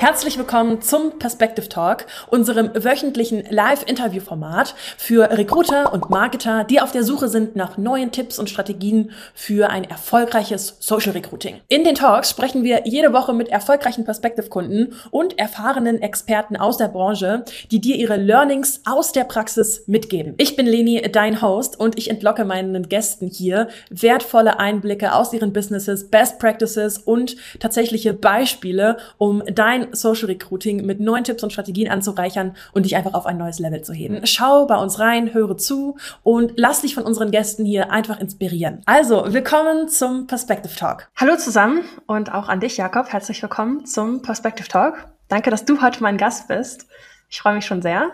Herzlich willkommen zum Perspective Talk, unserem wöchentlichen Live-Interview-Format für Recruiter und Marketer, die auf der Suche sind nach neuen Tipps und Strategien für ein erfolgreiches Social Recruiting. In den Talks sprechen wir jede Woche mit erfolgreichen Perspective-Kunden und erfahrenen Experten aus der Branche, die dir ihre Learnings aus der Praxis mitgeben. Ich bin Leni, dein Host, und ich entlocke meinen Gästen hier wertvolle Einblicke aus ihren Businesses, Best Practices und tatsächliche Beispiele, um dein Social Recruiting mit neuen Tipps und Strategien anzureichern und dich einfach auf ein neues Level zu heben. Schau bei uns rein, höre zu und lass dich von unseren Gästen hier einfach inspirieren. Also, willkommen zum Perspective Talk. Hallo zusammen und auch an dich, Jakob. Herzlich willkommen zum Perspective Talk. Danke, dass du heute mein Gast bist. Ich freue mich schon sehr.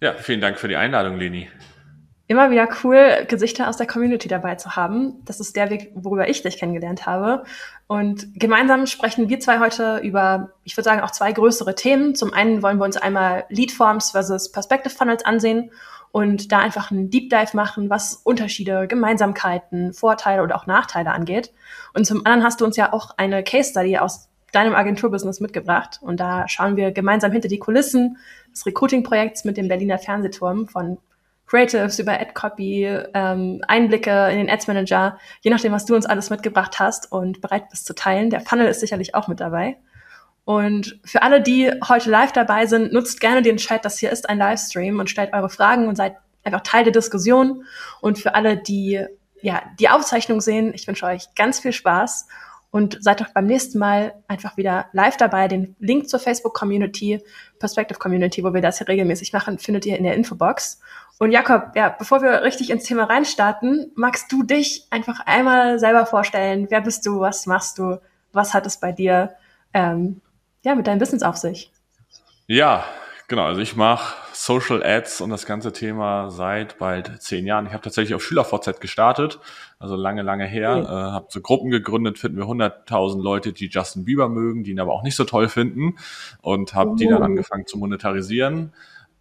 Ja, vielen Dank für die Einladung, Leni immer wieder cool, Gesichter aus der Community dabei zu haben. Das ist der Weg, worüber ich dich kennengelernt habe. Und gemeinsam sprechen wir zwei heute über, ich würde sagen, auch zwei größere Themen. Zum einen wollen wir uns einmal Leadforms versus Perspective Funnels ansehen und da einfach einen Deep Dive machen, was Unterschiede, Gemeinsamkeiten, Vorteile oder auch Nachteile angeht. Und zum anderen hast du uns ja auch eine Case Study aus deinem Agenturbusiness mitgebracht. Und da schauen wir gemeinsam hinter die Kulissen des Recruiting-Projekts mit dem Berliner Fernsehturm von Creatives, über Ad-Copy, ähm, Einblicke in den Ads Manager, je nachdem, was du uns alles mitgebracht hast und bereit bist zu teilen. Der Funnel ist sicherlich auch mit dabei. Und für alle, die heute live dabei sind, nutzt gerne den Chat. Das hier ist ein Livestream und stellt eure Fragen und seid einfach Teil der Diskussion. Und für alle, die ja die Aufzeichnung sehen, ich wünsche euch ganz viel Spaß und seid doch beim nächsten Mal einfach wieder live dabei. Den Link zur Facebook Community, Perspective Community, wo wir das hier regelmäßig machen, findet ihr in der Infobox. Und Jakob, ja, bevor wir richtig ins Thema reinstarten, magst du dich einfach einmal selber vorstellen? Wer bist du? Was machst du? Was hat es bei dir ähm, ja, mit deinem Business auf sich? Ja, genau. Also ich mache Social Ads und das ganze Thema seit bald zehn Jahren. Ich habe tatsächlich auf SchülerVZ gestartet, also lange, lange her. Mhm. Äh, habe so Gruppen gegründet, finden wir 100.000 Leute, die Justin Bieber mögen, die ihn aber auch nicht so toll finden und habe mhm. die dann oh. angefangen zu monetarisieren.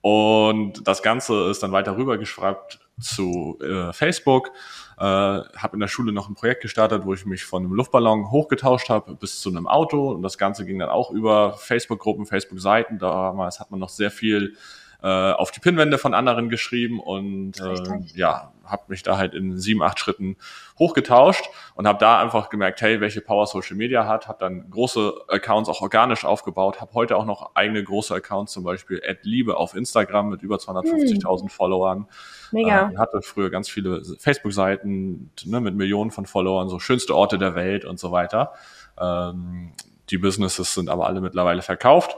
Und das Ganze ist dann weiter rübergeschreibt zu äh, Facebook. Äh, habe in der Schule noch ein Projekt gestartet, wo ich mich von einem Luftballon hochgetauscht habe bis zu einem Auto. Und das Ganze ging dann auch über Facebook-Gruppen, Facebook-Seiten. Damals hat man noch sehr viel äh, auf die Pinwände von anderen geschrieben und äh, ja, habe mich da halt in sieben, acht Schritten hochgetauscht und habe da einfach gemerkt, hey, welche Power Social Media hat, habe dann große Accounts auch organisch aufgebaut, habe heute auch noch eigene große Accounts, zum Beispiel Liebe auf Instagram mit über 250.000 hm. Followern. Mega. Äh, hatte früher ganz viele Facebook-Seiten ne, mit Millionen von Followern, so schönste Orte der Welt und so weiter. Ähm, die Businesses sind aber alle mittlerweile verkauft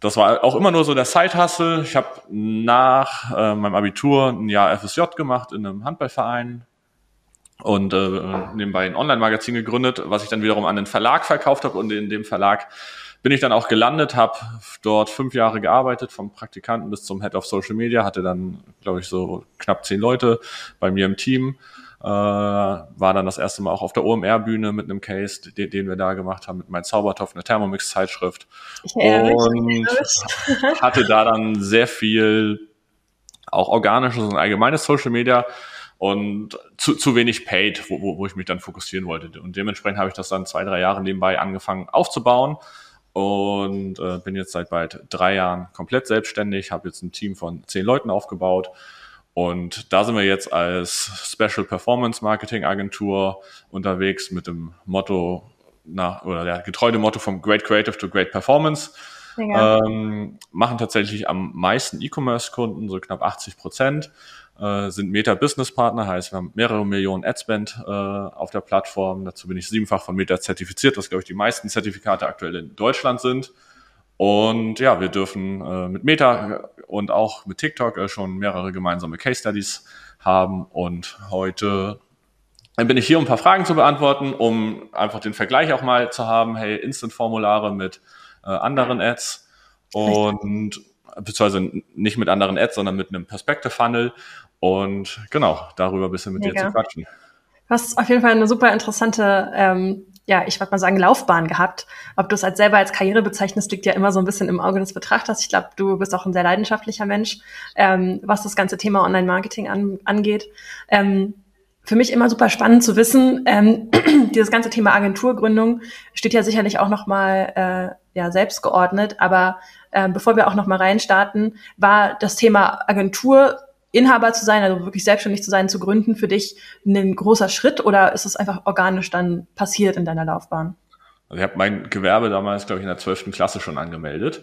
das war auch immer nur so der Side-Hustle. Ich habe nach äh, meinem Abitur ein Jahr FSJ gemacht in einem Handballverein und äh, nebenbei ein Online-Magazin gegründet, was ich dann wiederum an den Verlag verkauft habe und in dem Verlag bin ich dann auch gelandet, habe dort fünf Jahre gearbeitet, vom Praktikanten bis zum Head of Social Media, hatte dann, glaube ich, so knapp zehn Leute bei mir im Team äh, war dann das erste Mal auch auf der OMR-Bühne mit einem Case, den, den, wir da gemacht haben, mit meinem Zaubertopf, einer Thermomix-Zeitschrift. Und hatte da dann sehr viel auch organisches und allgemeines Social Media und zu, zu wenig paid, wo, wo, wo ich mich dann fokussieren wollte. Und dementsprechend habe ich das dann zwei, drei Jahre nebenbei angefangen aufzubauen und äh, bin jetzt seit bald drei Jahren komplett selbstständig, habe jetzt ein Team von zehn Leuten aufgebaut und da sind wir jetzt als Special Performance Marketing Agentur unterwegs mit dem Motto nach, oder der getreu dem Motto vom Great Creative to Great Performance. Ähm, machen tatsächlich am meisten E-Commerce-Kunden, so knapp 80 Prozent, äh, sind Meta-Business-Partner, heißt wir haben mehrere Millionen Adspend äh, auf der Plattform. Dazu bin ich siebenfach von Meta zertifiziert, was glaube ich die meisten Zertifikate aktuell in Deutschland sind. Und ja, wir dürfen äh, mit Meta und auch mit TikTok äh, schon mehrere gemeinsame Case Studies haben. Und heute bin ich hier, um ein paar Fragen zu beantworten, um einfach den Vergleich auch mal zu haben. Hey, Instant-Formulare mit äh, anderen Ads und beziehungsweise nicht mit anderen Ads, sondern mit einem Perspective-Funnel. Und genau, darüber ein bisschen mit Mega. dir zu quatschen. Du hast auf jeden Fall eine super interessante ähm, ja, ich würde mal sagen, Laufbahn gehabt. Ob du es als selber als Karriere bezeichnest, liegt ja immer so ein bisschen im Auge des Betrachters. Ich glaube, du bist auch ein sehr leidenschaftlicher Mensch, ähm, was das ganze Thema Online-Marketing an, angeht. Ähm, für mich immer super spannend zu wissen, ähm, dieses ganze Thema Agenturgründung steht ja sicherlich auch noch mal äh, ja selbst geordnet. Aber äh, bevor wir auch noch mal reinstarten, war das Thema Agentur Inhaber zu sein, also wirklich selbstständig zu sein, zu gründen, für dich ein großer Schritt oder ist es einfach organisch dann passiert in deiner Laufbahn? Also ich habe mein Gewerbe damals, glaube ich, in der zwölften Klasse schon angemeldet.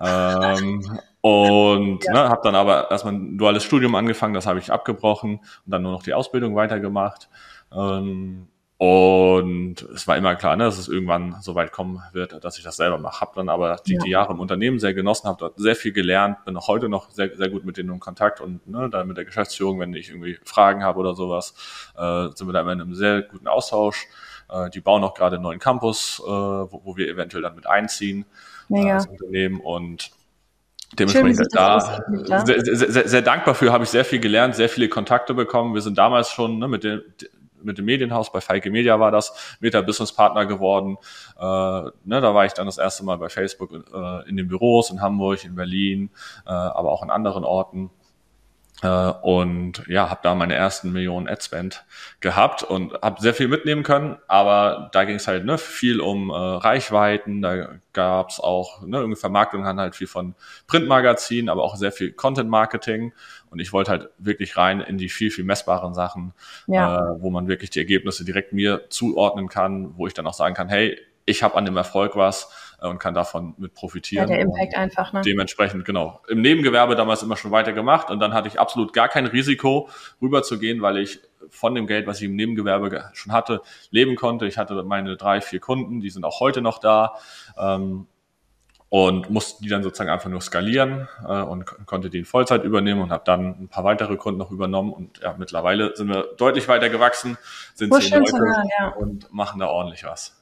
ähm, und ja. ne, habe dann aber erstmal ein duales Studium angefangen, das habe ich abgebrochen und dann nur noch die Ausbildung weitergemacht. Ähm, und es war immer klar, ne, dass es irgendwann so weit kommen wird, dass ich das selber mache. Habe dann aber die, ja. die, Jahre im Unternehmen sehr genossen, habe dort sehr viel gelernt, bin auch heute noch sehr, sehr gut mit denen in Kontakt und ne, dann mit der Geschäftsführung, wenn ich irgendwie Fragen habe oder sowas, äh, sind wir da immer in einem sehr guten Austausch. Äh, die bauen auch gerade einen neuen Campus, äh, wo, wo wir eventuell dann mit einziehen äh, als Unternehmen und Dementsprechend da sehr, sehr, sehr, sehr, dankbar für, habe ich sehr viel gelernt, sehr viele Kontakte bekommen. Wir sind damals schon ne, mit den mit dem Medienhaus, bei Feike Media war das, Meta Business Partner geworden. Äh, ne, da war ich dann das erste Mal bei Facebook äh, in den Büros in Hamburg, in Berlin, äh, aber auch in anderen Orten. Äh, und ja, habe da meine ersten Millionen Adspend gehabt und habe sehr viel mitnehmen können, aber da ging es halt ne, viel um äh, Reichweiten, da gab's auch, ne, irgendwie Vermarktung haben halt viel von Printmagazinen, aber auch sehr viel Content-Marketing und ich wollte halt wirklich rein in die viel, viel messbaren Sachen, ja. äh, wo man wirklich die Ergebnisse direkt mir zuordnen kann, wo ich dann auch sagen kann, hey, ich habe an dem Erfolg was äh, und kann davon mit profitieren. Ja, der Impact einfach, ne? Dementsprechend, genau. Im Nebengewerbe damals immer schon weiter gemacht und dann hatte ich absolut gar kein Risiko, rüberzugehen, weil ich von dem Geld, was ich im Nebengewerbe schon hatte, leben konnte. Ich hatte meine drei, vier Kunden, die sind auch heute noch da. Ähm, und musste die dann sozusagen einfach nur skalieren äh, und konnte die in Vollzeit übernehmen und habe dann ein paar weitere Kunden noch übernommen und ja, mittlerweile sind wir deutlich weiter gewachsen, sind zehn Leute ja. und machen da ordentlich was.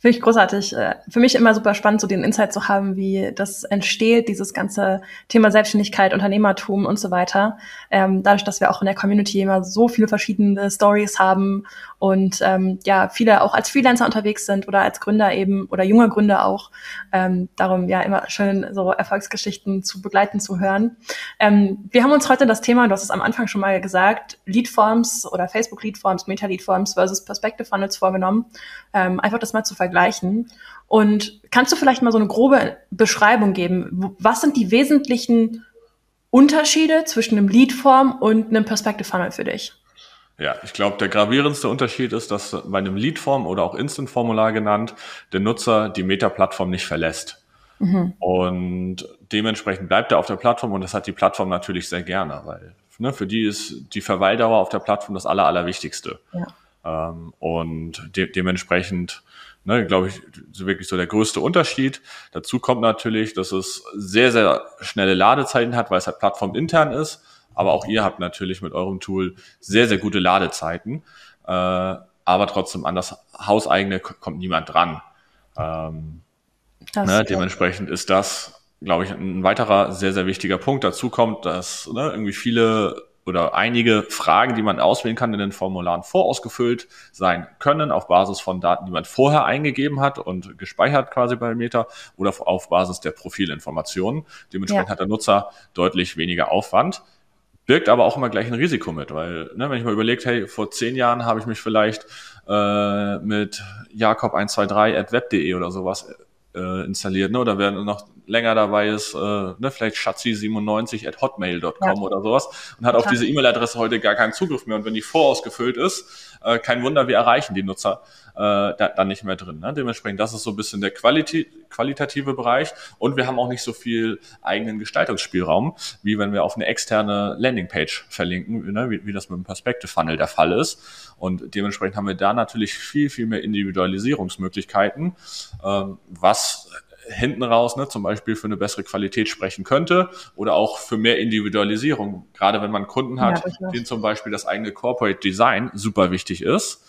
Finde ich großartig. Äh, für mich immer super spannend, so den Insight zu haben, wie das entsteht, dieses ganze Thema Selbstständigkeit, Unternehmertum und so weiter. Ähm, dadurch, dass wir auch in der Community immer so viele verschiedene Stories haben und ähm, ja, viele auch als Freelancer unterwegs sind oder als Gründer eben oder junge Gründer auch. Ähm, darum ja immer schön, so Erfolgsgeschichten zu begleiten, zu hören. Ähm, wir haben uns heute das Thema, du hast es am Anfang schon mal gesagt, Leadforms oder Facebook Leadforms, Meta Leadforms versus Perspective Funnels vorgenommen. Ähm, einfach das mal zu vergleichen. Und kannst du vielleicht mal so eine grobe Beschreibung geben? Was sind die wesentlichen Unterschiede zwischen einem Leadform und einem Perspective Funnel für dich? Ja, ich glaube, der gravierendste Unterschied ist, dass bei einem Leadform oder auch Instant-Formular genannt, der Nutzer die Meta-Plattform nicht verlässt. Mhm. Und dementsprechend bleibt er auf der Plattform und das hat die Plattform natürlich sehr gerne, weil ne, für die ist die Verweildauer auf der Plattform das Aller, Allerwichtigste. Ja. Ähm, und de dementsprechend, ne, glaube ich, wirklich so der größte Unterschied. Dazu kommt natürlich, dass es sehr, sehr schnelle Ladezeiten hat, weil es halt plattformintern ist aber auch ihr habt natürlich mit eurem Tool sehr, sehr gute Ladezeiten. Äh, aber trotzdem an das Hauseigene kommt niemand dran. Ähm, ne, dementsprechend ist das, glaube ich, ein weiterer sehr, sehr wichtiger Punkt. Dazu kommt, dass ne, irgendwie viele oder einige Fragen, die man auswählen kann, in den Formularen vorausgefüllt sein können, auf Basis von Daten, die man vorher eingegeben hat und gespeichert quasi bei Meta oder auf Basis der Profilinformationen. Dementsprechend ja. hat der Nutzer deutlich weniger Aufwand birgt aber auch immer gleich ein Risiko mit, weil, ne, wenn ich mal überlegt, hey, vor zehn Jahren habe ich mich vielleicht äh, mit Jakob123 at web.de oder sowas äh, installiert, ne, oder wer noch länger dabei ist, äh, ne, vielleicht schatzi97 at hotmail.com ja. oder sowas und hat auf diese E-Mail-Adresse heute gar keinen Zugriff mehr. Und wenn die vorausgefüllt ist, äh, kein Wunder, wir erreichen die Nutzer äh, da, dann nicht mehr drin. Ne? Dementsprechend, das ist so ein bisschen der Quality, qualitative Bereich und wir haben auch nicht so viel eigenen Gestaltungsspielraum, wie wenn wir auf eine externe Landingpage verlinken, ne? wie, wie das mit dem Perspective Funnel der Fall ist. Und dementsprechend haben wir da natürlich viel, viel mehr Individualisierungsmöglichkeiten, ähm, was hinten raus ne, zum Beispiel für eine bessere Qualität sprechen könnte oder auch für mehr Individualisierung. Gerade wenn man Kunden hat, ja, denen zum Beispiel das eigene Corporate Design super wichtig ist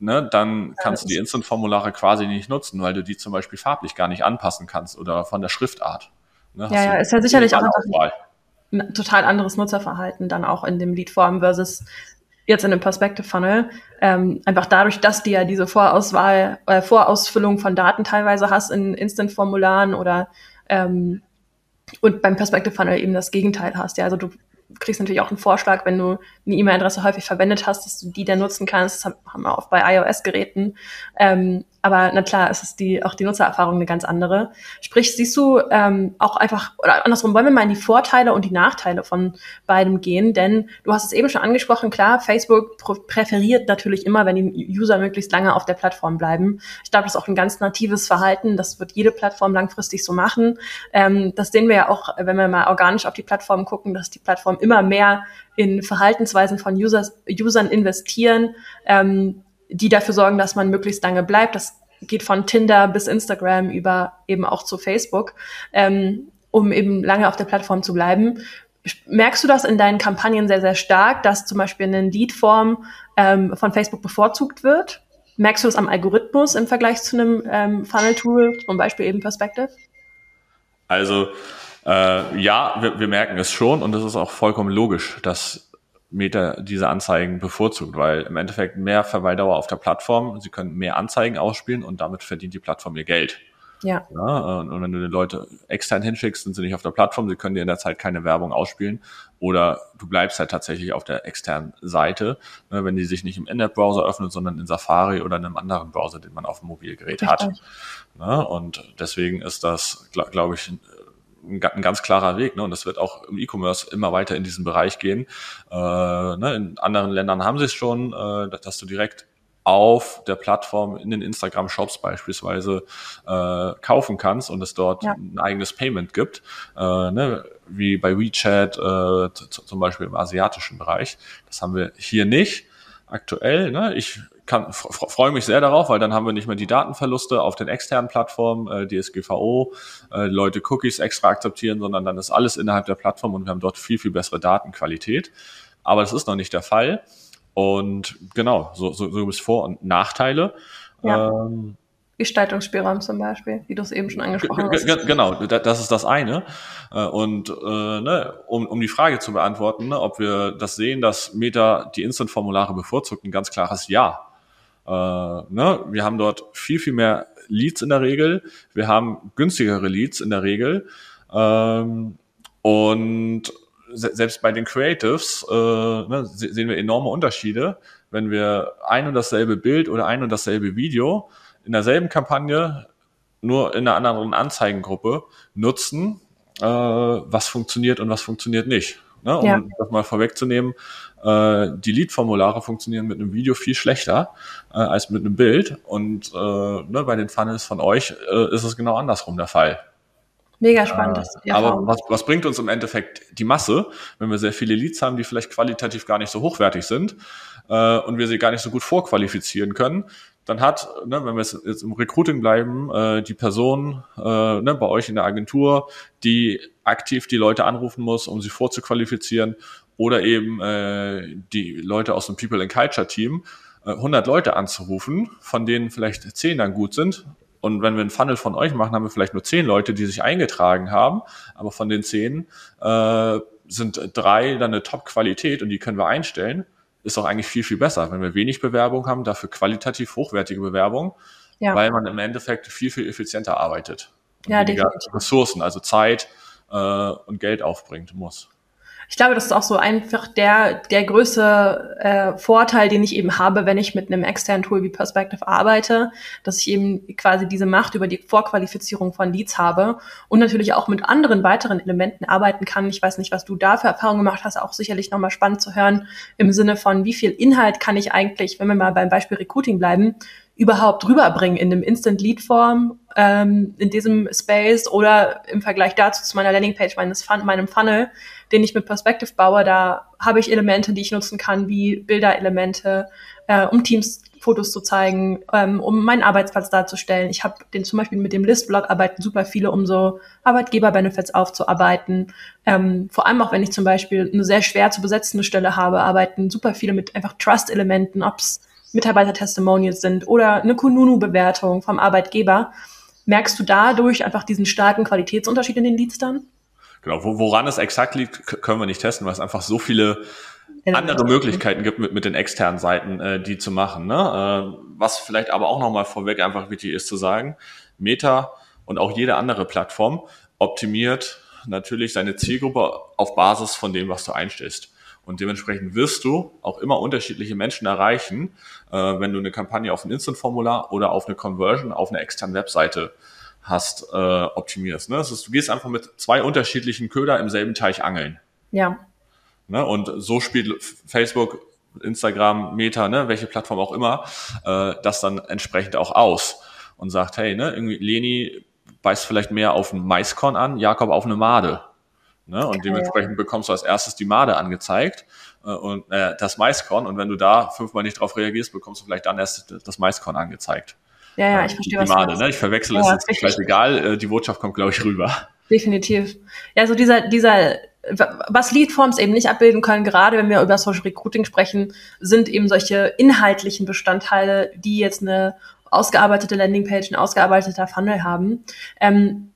ne, dann kannst du die Instant-Formulare quasi nicht nutzen, weil du die zum Beispiel farblich gar nicht anpassen kannst oder von der Schriftart. Ne, ja, ja, ist ja sicherlich auch ein total anderes Nutzerverhalten dann auch in dem Lead-Form versus jetzt in dem Perspective Funnel. Ähm, einfach dadurch, dass du ja diese Vorauswahl, äh, Vorausfüllung von Daten teilweise hast in Instant-Formularen oder ähm, und beim Perspective Funnel eben das Gegenteil hast. Ja, also du kriegst natürlich auch einen Vorschlag, wenn du eine E-Mail-Adresse häufig verwendet hast, dass du die dann nutzen kannst. Das haben wir auch bei iOS-Geräten. Ähm, aber na klar, es ist die, auch die Nutzererfahrung eine ganz andere. Sprich, siehst du ähm, auch einfach, oder andersrum, wollen wir mal in die Vorteile und die Nachteile von beidem gehen? Denn du hast es eben schon angesprochen, klar, Facebook präferiert natürlich immer, wenn die User möglichst lange auf der Plattform bleiben. Ich glaube, das ist auch ein ganz natives Verhalten. Das wird jede Plattform langfristig so machen. Ähm, das sehen wir ja auch, wenn wir mal organisch auf die Plattform gucken, dass die Plattform immer mehr in Verhaltensweisen von Users, Usern investieren. Ähm, die dafür sorgen, dass man möglichst lange bleibt. Das geht von Tinder bis Instagram über eben auch zu Facebook, ähm, um eben lange auf der Plattform zu bleiben. Merkst du das in deinen Kampagnen sehr, sehr stark, dass zum Beispiel eine Lead-Form ähm, von Facebook bevorzugt wird? Merkst du das am Algorithmus im Vergleich zu einem ähm, Funnel-Tool, zum Beispiel eben Perspective? Also äh, ja, wir, wir merken es schon und es ist auch vollkommen logisch, dass Meta diese Anzeigen bevorzugt, weil im Endeffekt mehr Verweildauer auf der Plattform, sie können mehr Anzeigen ausspielen und damit verdient die Plattform ihr Geld. Ja. ja. Und wenn du die Leute extern hinschickst, sind sie nicht auf der Plattform, sie können dir in der Zeit keine Werbung ausspielen oder du bleibst halt tatsächlich auf der externen Seite, ne, wenn die sich nicht im In-App-Browser öffnet, sondern in Safari oder in einem anderen Browser, den man auf dem Mobilgerät Richtig. hat. Ja, und deswegen ist das, glaube glaub ich, ein, ein ganz klarer Weg. Ne? Und das wird auch im E-Commerce immer weiter in diesen Bereich gehen. Äh, ne? In anderen Ländern haben sie es schon, äh, dass du direkt auf der Plattform in den Instagram-Shops beispielsweise äh, kaufen kannst und es dort ja. ein eigenes Payment gibt, äh, ne, wie bei WeChat äh, zum Beispiel im asiatischen Bereich. Das haben wir hier nicht aktuell. Ne? Ich freue mich sehr darauf, weil dann haben wir nicht mehr die Datenverluste auf den externen Plattformen, äh, DSGVO, äh, Leute Cookies extra akzeptieren, sondern dann ist alles innerhalb der Plattform und wir haben dort viel, viel bessere Datenqualität. Aber das ist noch nicht der Fall. Und genau, so, so, so gibt es Vor- und Nachteile. Ja. Ähm, Gestaltungsspielraum zum Beispiel, wie du es eben schon angesprochen hast. Genau, das ist das eine. Äh, und äh, ne, um, um die Frage zu beantworten, ne, ob wir das sehen, dass Meta die Instant-Formulare bevorzugt, ein ganz klares Ja. Äh, ne, wir haben dort viel, viel mehr Leads in der Regel. Wir haben günstigere Leads in der Regel. Ähm, und se selbst bei den Creatives äh, ne, sehen wir enorme Unterschiede, wenn wir ein und dasselbe Bild oder ein und dasselbe Video in derselben Kampagne nur in einer anderen Anzeigengruppe nutzen, äh, was funktioniert und was funktioniert nicht. Ne? Um ja. das mal vorwegzunehmen, äh, die Lead-Formulare funktionieren mit einem Video viel schlechter äh, als mit einem Bild. Und äh, ne, bei den Funnels von euch äh, ist es genau andersrum der Fall. Mega spannend. Äh, aber was, was bringt uns im Endeffekt die Masse, wenn wir sehr viele Leads haben, die vielleicht qualitativ gar nicht so hochwertig sind äh, und wir sie gar nicht so gut vorqualifizieren können? Dann hat, ne, wenn wir jetzt im Recruiting bleiben, äh, die Person äh, ne, bei euch in der Agentur, die aktiv die Leute anrufen muss, um sie vorzuqualifizieren, oder eben äh, die Leute aus dem People and Culture Team, äh, 100 Leute anzurufen, von denen vielleicht 10 dann gut sind. Und wenn wir einen Funnel von euch machen, haben wir vielleicht nur 10 Leute, die sich eingetragen haben, aber von den 10 äh, sind drei dann eine Top-Qualität und die können wir einstellen ist doch eigentlich viel, viel besser, wenn wir wenig Bewerbung haben, dafür qualitativ hochwertige Bewerbung, ja. weil man im Endeffekt viel, viel effizienter arbeitet. Und ja, weniger definitiv. Ressourcen, also Zeit äh, und Geld aufbringt muss ich glaube, das ist auch so einfach der, der größte äh, Vorteil, den ich eben habe, wenn ich mit einem externen Tool wie Perspective arbeite, dass ich eben quasi diese Macht über die Vorqualifizierung von Leads habe und natürlich auch mit anderen weiteren Elementen arbeiten kann. Ich weiß nicht, was du da für Erfahrungen gemacht hast, auch sicherlich nochmal spannend zu hören im Sinne von, wie viel Inhalt kann ich eigentlich, wenn wir mal beim Beispiel Recruiting bleiben, überhaupt rüberbringen in einem Instant Lead Form ähm, in diesem Space oder im Vergleich dazu zu meiner Landingpage meines Fun meinem Funnel, den ich mit Perspective baue, da habe ich Elemente, die ich nutzen kann, wie Bilderelemente, äh, um Teams Fotos zu zeigen, ähm, um meinen Arbeitsplatz darzustellen. Ich habe den zum Beispiel mit dem Listblog arbeiten super viele, um so Arbeitgeber-Benefits aufzuarbeiten. Ähm, vor allem auch, wenn ich zum Beispiel eine sehr schwer zu besetzende Stelle habe, arbeiten super viele mit einfach Trust-Elementen, ob's Mitarbeiter-Testimonials sind oder eine Kununu-Bewertung vom Arbeitgeber. Merkst du dadurch einfach diesen starken Qualitätsunterschied in den Leads dann? Genau, woran es exakt liegt, können wir nicht testen, weil es einfach so viele andere Möglichkeiten gibt, mit, mit den externen Seiten äh, die zu machen. Ne? Äh, was vielleicht aber auch nochmal vorweg einfach wichtig ist zu sagen, Meta und auch jede andere Plattform optimiert natürlich seine Zielgruppe auf Basis von dem, was du einstellst. Und dementsprechend wirst du auch immer unterschiedliche Menschen erreichen, wenn du eine Kampagne auf ein Instant-Formular oder auf eine Conversion auf einer externen Webseite hast, äh, optimierst. Ne? Das ist, du gehst einfach mit zwei unterschiedlichen Köder im selben Teich angeln. Ja. Ne? Und so spielt Facebook, Instagram, Meta, ne, welche Plattform auch immer, äh, das dann entsprechend auch aus und sagt, hey, ne, irgendwie Leni beißt vielleicht mehr auf ein Maiskorn an, Jakob auf eine Made. Ne? Und dementsprechend bekommst du als erstes die Made angezeigt äh, und äh, das Maiskorn. Und wenn du da fünfmal nicht drauf reagierst, bekommst du vielleicht dann erst das Maiskorn angezeigt. Ja, ja, ich verstehe, was Made, du ne? Ich verwechsel ja, es, ist vielleicht egal, äh, die Botschaft kommt, glaube ich, rüber. Definitiv. Ja, so dieser, dieser, was Leadforms eben nicht abbilden können, gerade wenn wir über Social Recruiting sprechen, sind eben solche inhaltlichen Bestandteile, die jetzt eine ausgearbeitete Landingpage, ein ausgearbeiteter Funnel haben. Ähm,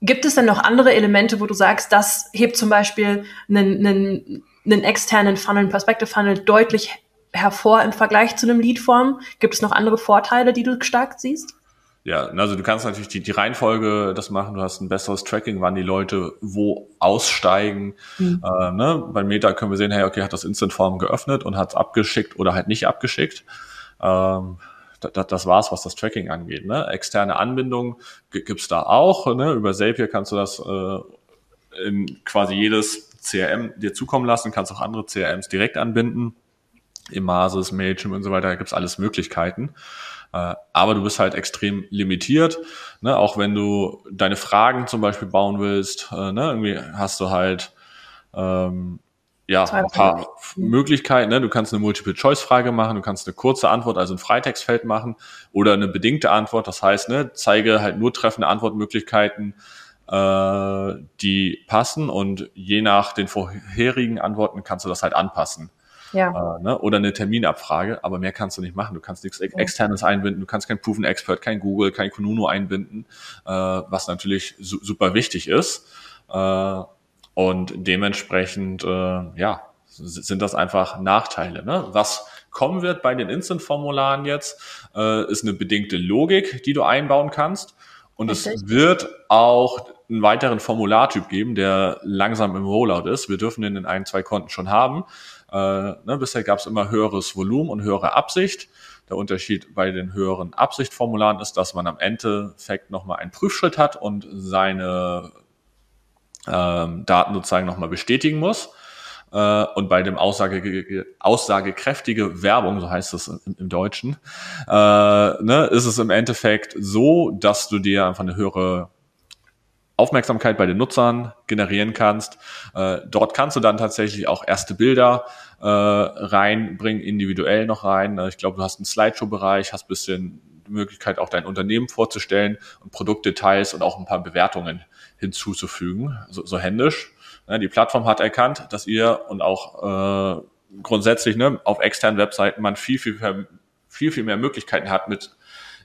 Gibt es denn noch andere Elemente, wo du sagst, das hebt zum Beispiel einen, einen, einen externen Funnel, einen Perspective Funnel deutlich hervor im Vergleich zu einem Leadform? Gibt es noch andere Vorteile, die du stark siehst? Ja, also du kannst natürlich die, die Reihenfolge das machen, du hast ein besseres Tracking, wann die Leute wo aussteigen. Mhm. Äh, ne? Bei Meta können wir sehen, hey, okay, hat das Instant-Form geöffnet und hat es abgeschickt oder halt nicht abgeschickt. Ähm, das, das war's, was das Tracking angeht. Ne? Externe Anbindung gibt's da auch. Ne? Über Zapier kannst du das äh, in quasi jedes CRM dir zukommen lassen, kannst auch andere CRMs direkt anbinden. Imasis, Mailchimp und so weiter, da gibt's alles Möglichkeiten. Äh, aber du bist halt extrem limitiert. Ne? Auch wenn du deine Fragen zum Beispiel bauen willst, äh, ne? irgendwie hast du halt ähm, ja, ein paar Möglichkeiten. Ne? Du kannst eine Multiple-Choice-Frage machen, du kannst eine kurze Antwort, also ein Freitextfeld machen oder eine bedingte Antwort. Das heißt, ne, zeige halt nur treffende Antwortmöglichkeiten, äh, die passen und je nach den vorherigen Antworten kannst du das halt anpassen. Ja. Äh, ne? Oder eine Terminabfrage, aber mehr kannst du nicht machen. Du kannst nichts Externes einbinden, du kannst kein Proven Expert, kein Google, kein Kununu einbinden, äh, was natürlich su super wichtig ist. Äh, und dementsprechend, äh, ja, sind das einfach Nachteile. Ne? Was kommen wird bei den Instant-Formularen jetzt, äh, ist eine bedingte Logik, die du einbauen kannst. Und es wird auch einen weiteren Formulartyp geben, der langsam im Rollout ist. Wir dürfen den in ein, zwei Konten schon haben. Äh, ne, bisher gab es immer höheres Volumen und höhere Absicht. Der Unterschied bei den höheren Absichtformularen ist, dass man am Endeffekt nochmal einen Prüfschritt hat und seine ähm, Daten sozusagen nochmal bestätigen muss. Äh, und bei dem Aussage, aussagekräftige Werbung, so heißt es im, im Deutschen, äh, ne, ist es im Endeffekt so, dass du dir einfach eine höhere Aufmerksamkeit bei den Nutzern generieren kannst. Äh, dort kannst du dann tatsächlich auch erste Bilder äh, reinbringen, individuell noch rein. Ich glaube, du hast einen Slideshow-Bereich, hast bisschen Möglichkeit, auch dein Unternehmen vorzustellen und Produktdetails und auch ein paar Bewertungen hinzuzufügen, so, so händisch. Ja, die Plattform hat erkannt, dass ihr und auch äh, grundsätzlich ne, auf externen Webseiten man viel, viel, viel, viel mehr Möglichkeiten hat, mit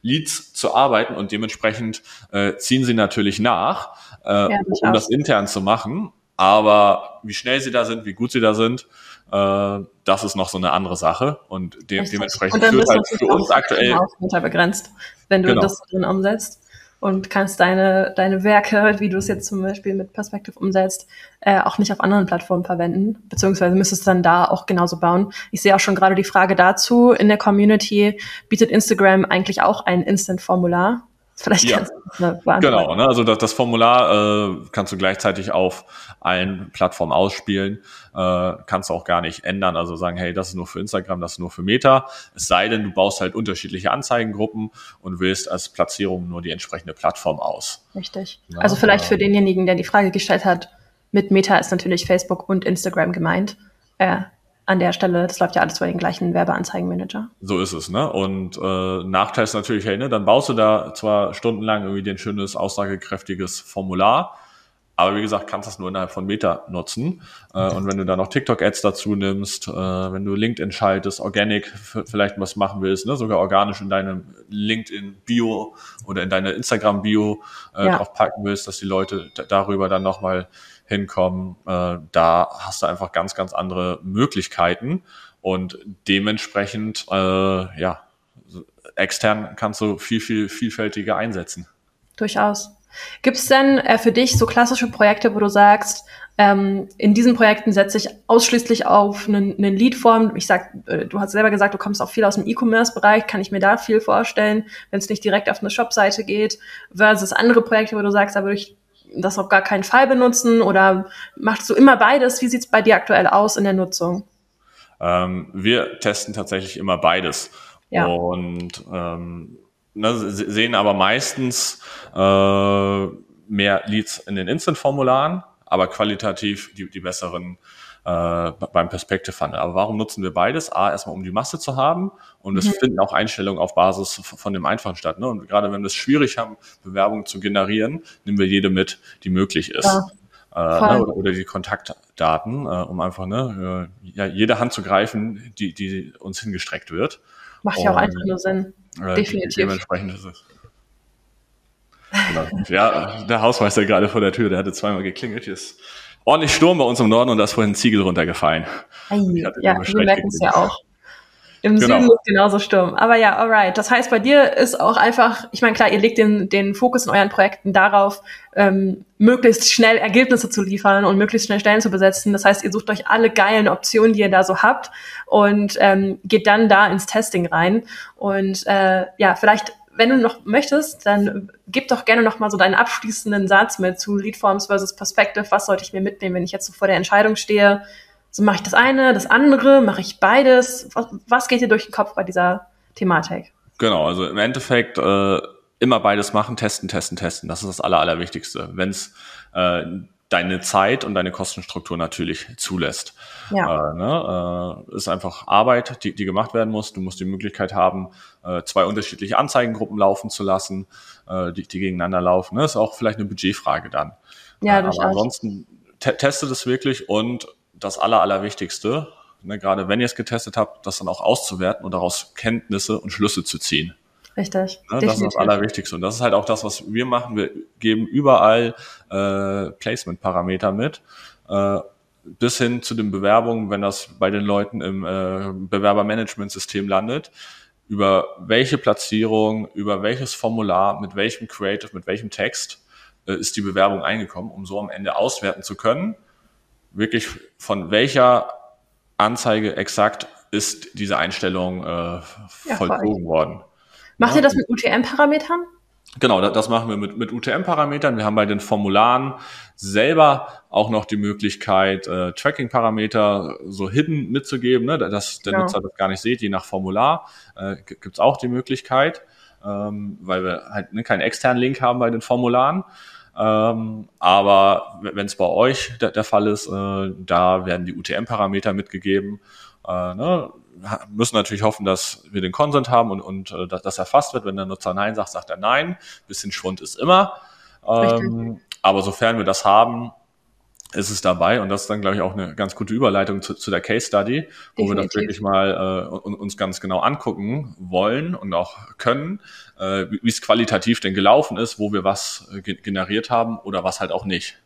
Leads zu arbeiten und dementsprechend äh, ziehen sie natürlich nach, äh, ja, um das intern zu machen. Aber wie schnell sie da sind, wie gut sie da sind, äh, das ist noch so eine andere Sache und de dementsprechend und führt halt für uns aktuell begrenzt, wenn du genau. das drin umsetzt und kannst deine, deine Werke, wie du es jetzt zum Beispiel mit Perspective umsetzt, äh, auch nicht auf anderen Plattformen verwenden, beziehungsweise müsstest du dann da auch genauso bauen. Ich sehe auch schon gerade die Frage dazu in der Community, bietet Instagram eigentlich auch ein Instant-Formular? Vielleicht ja. kannst du das Genau, ne? also das, das Formular äh, kannst du gleichzeitig auf allen Plattformen ausspielen, äh, kannst du auch gar nicht ändern, also sagen, hey, das ist nur für Instagram, das ist nur für Meta, es sei denn, du baust halt unterschiedliche Anzeigengruppen und wählst als Platzierung nur die entsprechende Plattform aus. Richtig. Ja, also vielleicht äh, für denjenigen, der die Frage gestellt hat, mit Meta ist natürlich Facebook und Instagram gemeint. Äh, an der Stelle, das läuft ja alles über den gleichen Werbeanzeigenmanager. So ist es, ne? Und äh, Nachteil ist natürlich, hey, ne, dann baust du da zwar stundenlang irgendwie ein schönes, aussagekräftiges Formular, aber wie gesagt, kannst das nur innerhalb von Meta nutzen. Äh, und wenn du da noch TikTok-Ads dazu nimmst, äh, wenn du LinkedIn schaltest, Organic vielleicht was machen willst, ne, sogar organisch in deinem LinkedIn-Bio oder in deine Instagram-Bio äh, ja. drauf packen willst, dass die Leute darüber dann nochmal hinkommen, äh, da hast du einfach ganz, ganz andere Möglichkeiten und dementsprechend, äh, ja, extern kannst du viel, viel vielfältiger einsetzen. Durchaus. Gibt es denn äh, für dich so klassische Projekte, wo du sagst, ähm, in diesen Projekten setze ich ausschließlich auf einen, einen Leadform. Ich sag, äh, du hast selber gesagt, du kommst auch viel aus dem E-Commerce-Bereich, kann ich mir da viel vorstellen, wenn es nicht direkt auf eine Shop-Seite geht, versus andere Projekte, wo du sagst, da würde ich das auf gar keinen Fall benutzen oder machst du immer beides? Wie sieht's bei dir aktuell aus in der Nutzung? Ähm, wir testen tatsächlich immer beides. Ja. Und ähm, ne, sehen aber meistens äh, mehr Leads in den Instant-Formularen, aber qualitativ die, die besseren äh, beim Perspective Funnel. Aber warum nutzen wir beides? A, erstmal um die Masse zu haben und es mhm. finden auch Einstellungen auf Basis von dem Einfachen statt. Ne? Und gerade wenn wir es schwierig haben, Bewerbungen zu generieren, nehmen wir jede mit, die möglich ist. Ja. Äh, ne, oder, die Kontaktdaten, äh, um einfach ne, äh, ja, jede Hand zu greifen, die, die uns hingestreckt wird. Macht ja auch einfach nur Sinn. Äh, Definitiv. Dementsprechend ist es. Genau. ja, der Hausmeister gerade vor der Tür, der hatte zweimal geklingelt. Ist ordentlich Sturm bei uns im Norden und da ist vorhin ein Ziegel runtergefallen. Ei, ja, wir merken es ja auch. Im genau. Süden ist genauso Sturm. Aber ja, alright. Das heißt, bei dir ist auch einfach, ich meine, klar, ihr legt den, den Fokus in euren Projekten darauf, ähm, möglichst schnell Ergebnisse zu liefern und möglichst schnell Stellen zu besetzen. Das heißt, ihr sucht euch alle geilen Optionen, die ihr da so habt und ähm, geht dann da ins Testing rein. Und äh, ja, vielleicht wenn du noch möchtest, dann gib doch gerne noch mal so deinen abschließenden Satz mit zu Leadforms versus Perspective. Was sollte ich mir mitnehmen, wenn ich jetzt so vor der Entscheidung stehe? So mache ich das eine, das andere, mache ich beides? Was, was, geht dir durch den Kopf bei dieser Thematik? Genau, also im Endeffekt äh, immer beides machen, testen, testen, testen. Das ist das Aller, Allerwichtigste. Wenn es äh, deine Zeit und deine Kostenstruktur natürlich zulässt. Ja. Äh, ne, äh, ist einfach Arbeit, die, die gemacht werden muss. Du musst die Möglichkeit haben, äh, zwei unterschiedliche Anzeigengruppen laufen zu lassen, äh, die, die gegeneinander laufen. Ne? Ist auch vielleicht eine Budgetfrage dann. Ja, äh, aber ansonsten te teste das wirklich und das Aller, Allerwichtigste, ne, gerade wenn ihr es getestet habt, das dann auch auszuwerten und daraus Kenntnisse und Schlüsse zu ziehen. Richtig. Ne, das ist das Allerwichtigste. Und das ist halt auch das, was wir machen. Wir geben überall äh, Placement-Parameter mit. Äh, bis hin zu den Bewerbungen, wenn das bei den Leuten im äh, Bewerbermanagementsystem landet, über welche Platzierung, über welches Formular, mit welchem Creative, mit welchem Text äh, ist die Bewerbung eingekommen, um so am Ende auswerten zu können, wirklich von welcher Anzeige exakt ist diese Einstellung äh, ja, vollzogen worden. Macht ihr das mit UTM-Parametern? Genau, das machen wir mit, mit UTM-Parametern. Wir haben bei den Formularen selber auch noch die Möglichkeit, äh, Tracking-Parameter so hidden mitzugeben, ne, dass der genau. Nutzer das gar nicht sieht, je nach Formular. Äh, Gibt es auch die Möglichkeit, ähm, weil wir halt ne, keinen externen Link haben bei den Formularen. Ähm, aber wenn es bei euch der, der Fall ist, äh, da werden die UTM-Parameter mitgegeben. Äh, ne? müssen natürlich hoffen, dass wir den Consent haben und, und äh, dass das erfasst wird. Wenn der Nutzer Nein sagt, sagt er Nein. Bisschen Schwund ist immer. Ähm, aber sofern wir das haben, ist es dabei und das ist dann, glaube ich, auch eine ganz gute Überleitung zu, zu der Case Study, wo Definitiv. wir das wirklich mal äh, uns ganz genau angucken wollen und auch können, äh, wie es qualitativ denn gelaufen ist, wo wir was äh, generiert haben oder was halt auch nicht.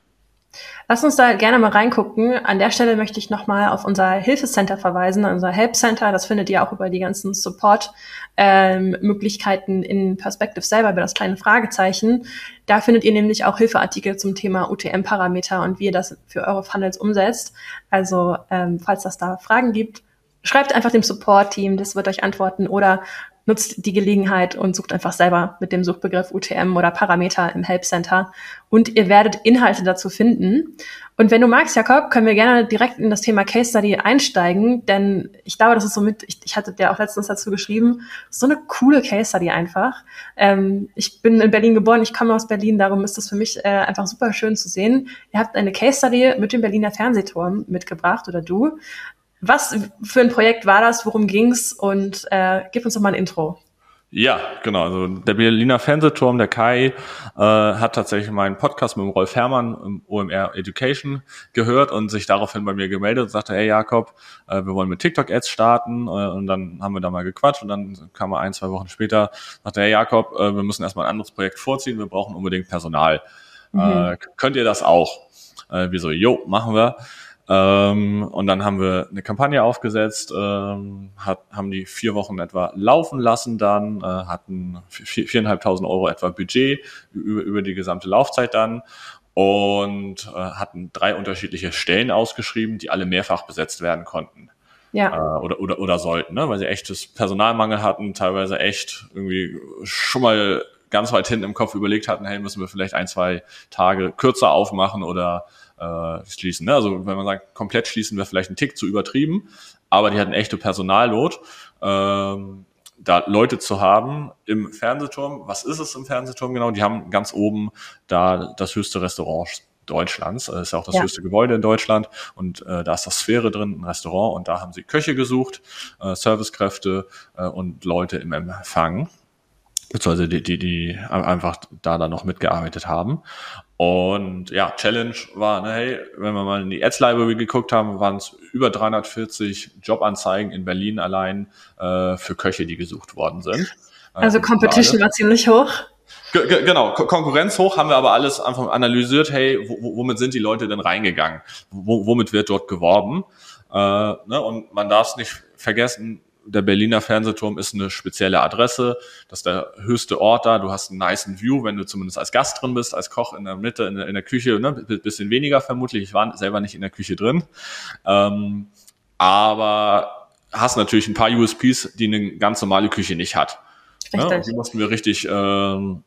Lass uns da gerne mal reingucken. An der Stelle möchte ich nochmal auf unser Hilfecenter verweisen, unser Help Center. Das findet ihr auch über die ganzen Support-Möglichkeiten ähm, in Perspective selber, über das kleine Fragezeichen. Da findet ihr nämlich auch Hilfeartikel zum Thema UTM-Parameter und wie ihr das für eure Funnels umsetzt. Also ähm, falls das da Fragen gibt, schreibt einfach dem Support-Team, das wird euch antworten oder nutzt die Gelegenheit und sucht einfach selber mit dem Suchbegriff UTM oder Parameter im Help Center und ihr werdet Inhalte dazu finden. Und wenn du magst, Jakob, können wir gerne direkt in das Thema Case Study einsteigen, denn ich glaube, das ist so mit, ich, ich hatte dir auch letztens dazu geschrieben, so eine coole Case Study einfach. Ähm, ich bin in Berlin geboren, ich komme aus Berlin, darum ist das für mich äh, einfach super schön zu sehen. Ihr habt eine Case Study mit dem Berliner Fernsehturm mitgebracht oder du. Was für ein Projekt war das? Worum ging's? Und äh, gib uns doch mal ein Intro. Ja, genau. Also der Berliner Fernsehturm, der Kai, äh, hat tatsächlich meinen Podcast mit dem Rolf Herrmann im OMR Education gehört und sich daraufhin bei mir gemeldet und sagte, hey Jakob, äh, wir wollen mit TikTok-Ads starten. Äh, und dann haben wir da mal gequatscht und dann kam er ein, zwei Wochen später, sagte, hey Jakob, äh, wir müssen erstmal ein anderes Projekt vorziehen, wir brauchen unbedingt Personal. Mhm. Äh, könnt ihr das auch? Äh, wir so, jo, machen wir. Ähm, und dann haben wir eine Kampagne aufgesetzt, ähm, hat, haben die vier Wochen etwa laufen lassen dann, äh, hatten viereinhalbtausend Euro etwa Budget über, über die gesamte Laufzeit dann und äh, hatten drei unterschiedliche Stellen ausgeschrieben, die alle mehrfach besetzt werden konnten. Ja. Äh, oder, oder, oder sollten, ne? weil sie echtes Personalmangel hatten, teilweise echt irgendwie schon mal ganz weit hinten im Kopf überlegt hatten, hey, müssen wir vielleicht ein, zwei Tage kürzer aufmachen oder äh, schließen. Ne? Also wenn man sagt, komplett schließen wäre vielleicht ein Tick zu übertrieben, aber die hatten echte Personalnot. Ähm, da Leute zu haben im Fernsehturm. Was ist es im Fernsehturm genau? Die haben ganz oben da das höchste Restaurant Deutschlands. Das ist ja auch das ja. höchste Gebäude in Deutschland und äh, da ist das Sphäre drin, ein Restaurant und da haben sie Köche gesucht, äh, Servicekräfte äh, und Leute im Empfang beziehungsweise die, die, die einfach da dann noch mitgearbeitet haben. Und ja, Challenge war, ne, hey, wenn wir mal in die Ads Library geguckt haben, waren es über 340 Jobanzeigen in Berlin allein äh, für Köche, die gesucht worden sind. Also Competition war ziemlich hoch. G genau, Ko Konkurrenz hoch haben wir aber alles einfach analysiert, hey, womit sind die Leute denn reingegangen? W womit wird dort geworben? Äh, ne? Und man darf es nicht vergessen, der Berliner Fernsehturm ist eine spezielle Adresse. Das ist der höchste Ort da. Du hast einen nice View, wenn du zumindest als Gast drin bist, als Koch in der Mitte, in der, in der Küche, ne? bisschen weniger vermutlich. Ich war selber nicht in der Küche drin. Ähm, aber hast natürlich ein paar USPs, die eine ganz normale Küche nicht hat. Richtig. Ja, die mussten wir richtig ähm,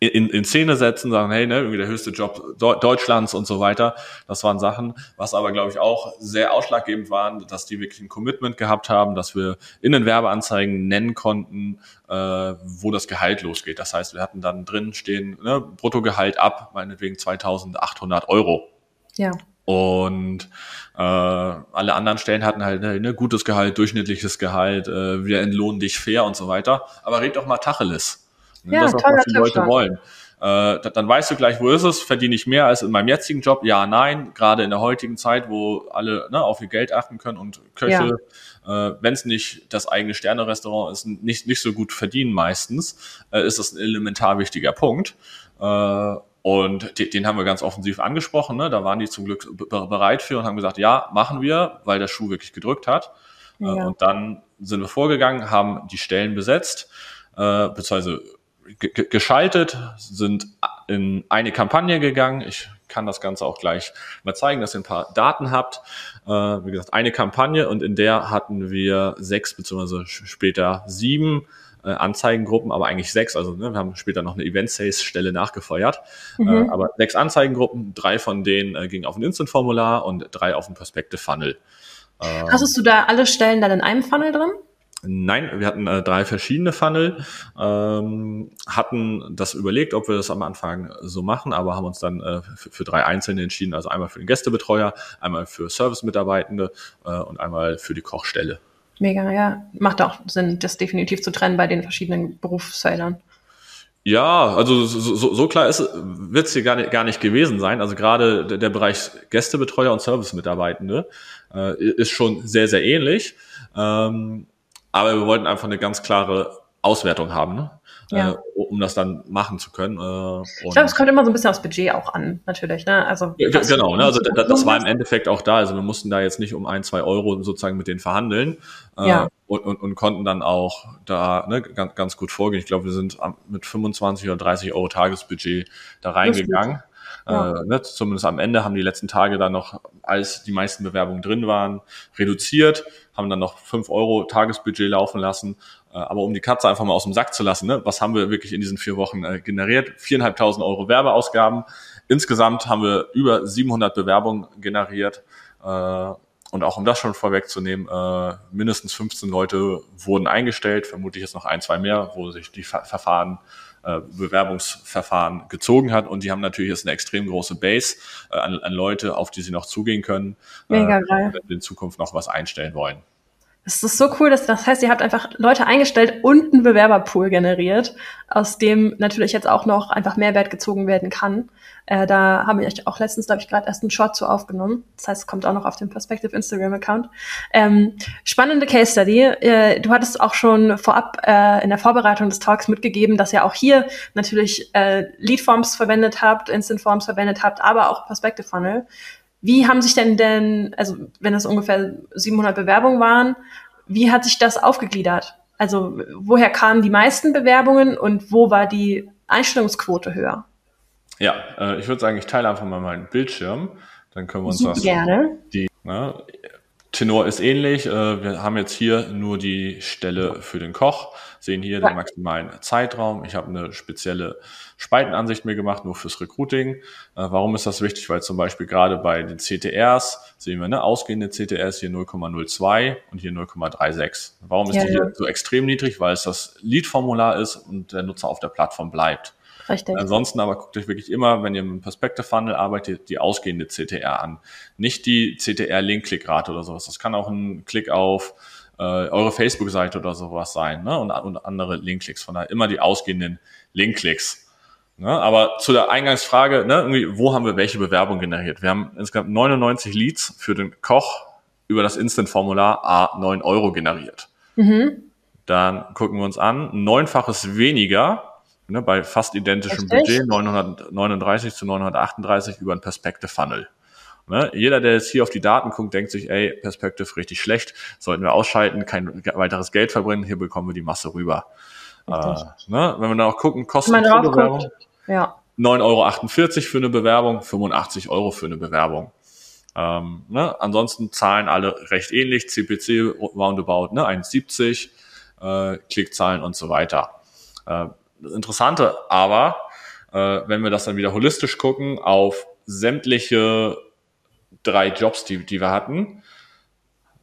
in, in Szene setzen, sagen, hey, ne, irgendwie der höchste Job Deutschlands und so weiter. Das waren Sachen, was aber, glaube ich, auch sehr ausschlaggebend waren, dass die wirklich ein Commitment gehabt haben, dass wir in den Werbeanzeigen nennen konnten, äh, wo das Gehalt losgeht. Das heißt, wir hatten dann drin stehen, ne, Bruttogehalt ab, meinetwegen 2800 Euro. Ja. Und äh, alle anderen Stellen hatten halt ne, ne, gutes Gehalt, durchschnittliches Gehalt, äh, wir entlohnen dich fair und so weiter. Aber red doch mal Tacheles. Ne? Ja, das ist auch, was die Leute wollen. Äh, dann weißt du gleich, wo ist es? Verdiene ich mehr als in meinem jetzigen Job? Ja, nein. Gerade in der heutigen Zeit, wo alle ne, auf ihr Geld achten können und Köche, ja. äh, wenn es nicht das eigene Sterne-Restaurant ist, nicht, nicht so gut verdienen meistens, äh, ist das ein elementar wichtiger Punkt. Äh, und den, den haben wir ganz offensiv angesprochen. Ne? Da waren die zum Glück bereit für und haben gesagt, ja, machen wir, weil der Schuh wirklich gedrückt hat. Äh, ja. Und dann sind wir vorgegangen, haben die Stellen besetzt, äh, beziehungsweise geschaltet, sind in eine Kampagne gegangen. Ich kann das Ganze auch gleich mal zeigen, dass ihr ein paar Daten habt. Äh, wie gesagt, eine Kampagne und in der hatten wir sechs beziehungsweise später sieben äh, Anzeigengruppen, aber eigentlich sechs. Also ne, wir haben später noch eine Event-Sales-Stelle nachgefeuert. Mhm. Äh, aber sechs Anzeigengruppen, drei von denen äh, gingen auf ein Instant-Formular und drei auf ein Perspective-Funnel. Hast du da alle Stellen dann in einem Funnel drin? Nein, wir hatten äh, drei verschiedene Funnel, ähm, hatten das überlegt, ob wir das am Anfang so machen, aber haben uns dann äh, für, für, drei einzelne entschieden, also einmal für den Gästebetreuer, einmal für Service-Mitarbeitende äh, und einmal für die Kochstelle. Mega, ja. Macht auch Sinn, das definitiv zu trennen bei den verschiedenen Berufsfeldern. Ja, also so, so, so klar wird es hier gar nicht, gar nicht gewesen sein. Also gerade der, der Bereich Gästebetreuer und Service-Mitarbeitende äh, ist schon sehr, sehr ähnlich. Ähm, aber wir wollten einfach eine ganz klare Auswertung haben, ne? Ja. Äh, um das dann machen zu können. Äh, ich glaube, es kommt immer so ein bisschen aufs Budget auch an, natürlich. Ne? Also, ja, genau, ne? also das, das war im Endeffekt auch da. Also wir mussten da jetzt nicht um ein, zwei Euro sozusagen mit denen verhandeln äh, ja. und, und, und konnten dann auch da ne, ganz, ganz gut vorgehen. Ich glaube, wir sind mit 25 oder 30 Euro Tagesbudget da reingegangen. Ja. Äh, ne, zumindest am Ende haben die letzten Tage dann noch, als die meisten Bewerbungen drin waren, reduziert, haben dann noch fünf Euro Tagesbudget laufen lassen. Äh, aber um die Katze einfach mal aus dem Sack zu lassen, ne, was haben wir wirklich in diesen vier Wochen äh, generiert? Viereinhalbtausend Euro Werbeausgaben. Insgesamt haben wir über 700 Bewerbungen generiert. Äh, und auch um das schon vorwegzunehmen, äh, mindestens 15 Leute wurden eingestellt, vermutlich jetzt noch ein, zwei mehr, wo sich die Ver Verfahren Bewerbungsverfahren gezogen hat. Und die haben natürlich jetzt eine extrem große Base äh, an, an Leute, auf die sie noch zugehen können, Mega äh, geil. in Zukunft noch was einstellen wollen. Das ist so cool, dass das heißt, ihr habt einfach Leute eingestellt und einen Bewerberpool generiert, aus dem natürlich jetzt auch noch einfach Mehrwert gezogen werden kann. Äh, da haben wir auch letztens, glaube ich, gerade erst einen Short zu aufgenommen. Das heißt, es kommt auch noch auf dem Perspective Instagram-Account. Ähm, spannende Case Study. Äh, du hattest auch schon vorab äh, in der Vorbereitung des Talks mitgegeben, dass ihr auch hier natürlich äh, Leadforms verwendet habt, Instant Forms verwendet habt, aber auch Perspective Funnel. Wie haben sich denn denn, also wenn es ungefähr 700 Bewerbungen waren, wie hat sich das aufgegliedert? Also woher kamen die meisten Bewerbungen und wo war die Einstellungsquote höher? Ja, äh, ich würde sagen, ich teile einfach mal meinen Bildschirm. Dann können wir uns Super das. gerne. Die, ne, Tenor ist ähnlich. Äh, wir haben jetzt hier nur die Stelle für den Koch, sehen hier den maximalen Zeitraum. Ich habe eine spezielle Spaltenansicht mir gemacht, nur fürs Recruiting. Äh, warum ist das wichtig? Weil zum Beispiel gerade bei den CTRs sehen wir, ne, ausgehende CTRs hier 0,02 und hier 0,36. Warum ist Ja, die hier ja. so extrem niedrig? Weil es das Lead-Formular ist und der Nutzer auf der Plattform bleibt. Richtig. Ansonsten aber guckt euch wirklich immer, wenn ihr mit dem Perspective Funnel arbeitet, die ausgehende CTR an. Nicht die CTR-Link-Klickrate oder sowas. Das kann auch ein Klick auf äh, eure Facebook-Seite oder sowas sein ne? und, und andere Link-Klicks. Von daher immer die ausgehenden Link-Klicks. Ne? Aber zu der Eingangsfrage, ne, irgendwie, wo haben wir welche Bewerbung generiert? Wir haben insgesamt 99 Leads für den Koch über das Instant-Formular A 9 Euro generiert. Mhm. Dann gucken wir uns an, neunfaches weniger, ne, bei fast identischem. Budget, 939 zu 938 über ein Perspective Funnel. Ne, jeder, der jetzt hier auf die Daten guckt, denkt sich, ey, Perspective richtig schlecht, sollten wir ausschalten, kein weiteres Geld verbrennen, hier bekommen wir die Masse rüber. Äh, ne, wenn wir dann auch gucken, Kosten Wenn man drauf guckt. Ja. 9,48 Euro für eine Bewerbung, 85 Euro für eine Bewerbung. Ähm, ne? Ansonsten zahlen alle recht ähnlich, CPC roundabout ne? 1,70, äh, Klickzahlen und so weiter. Äh, Interessante aber, äh, wenn wir das dann wieder holistisch gucken, auf sämtliche drei Jobs, die, die wir hatten,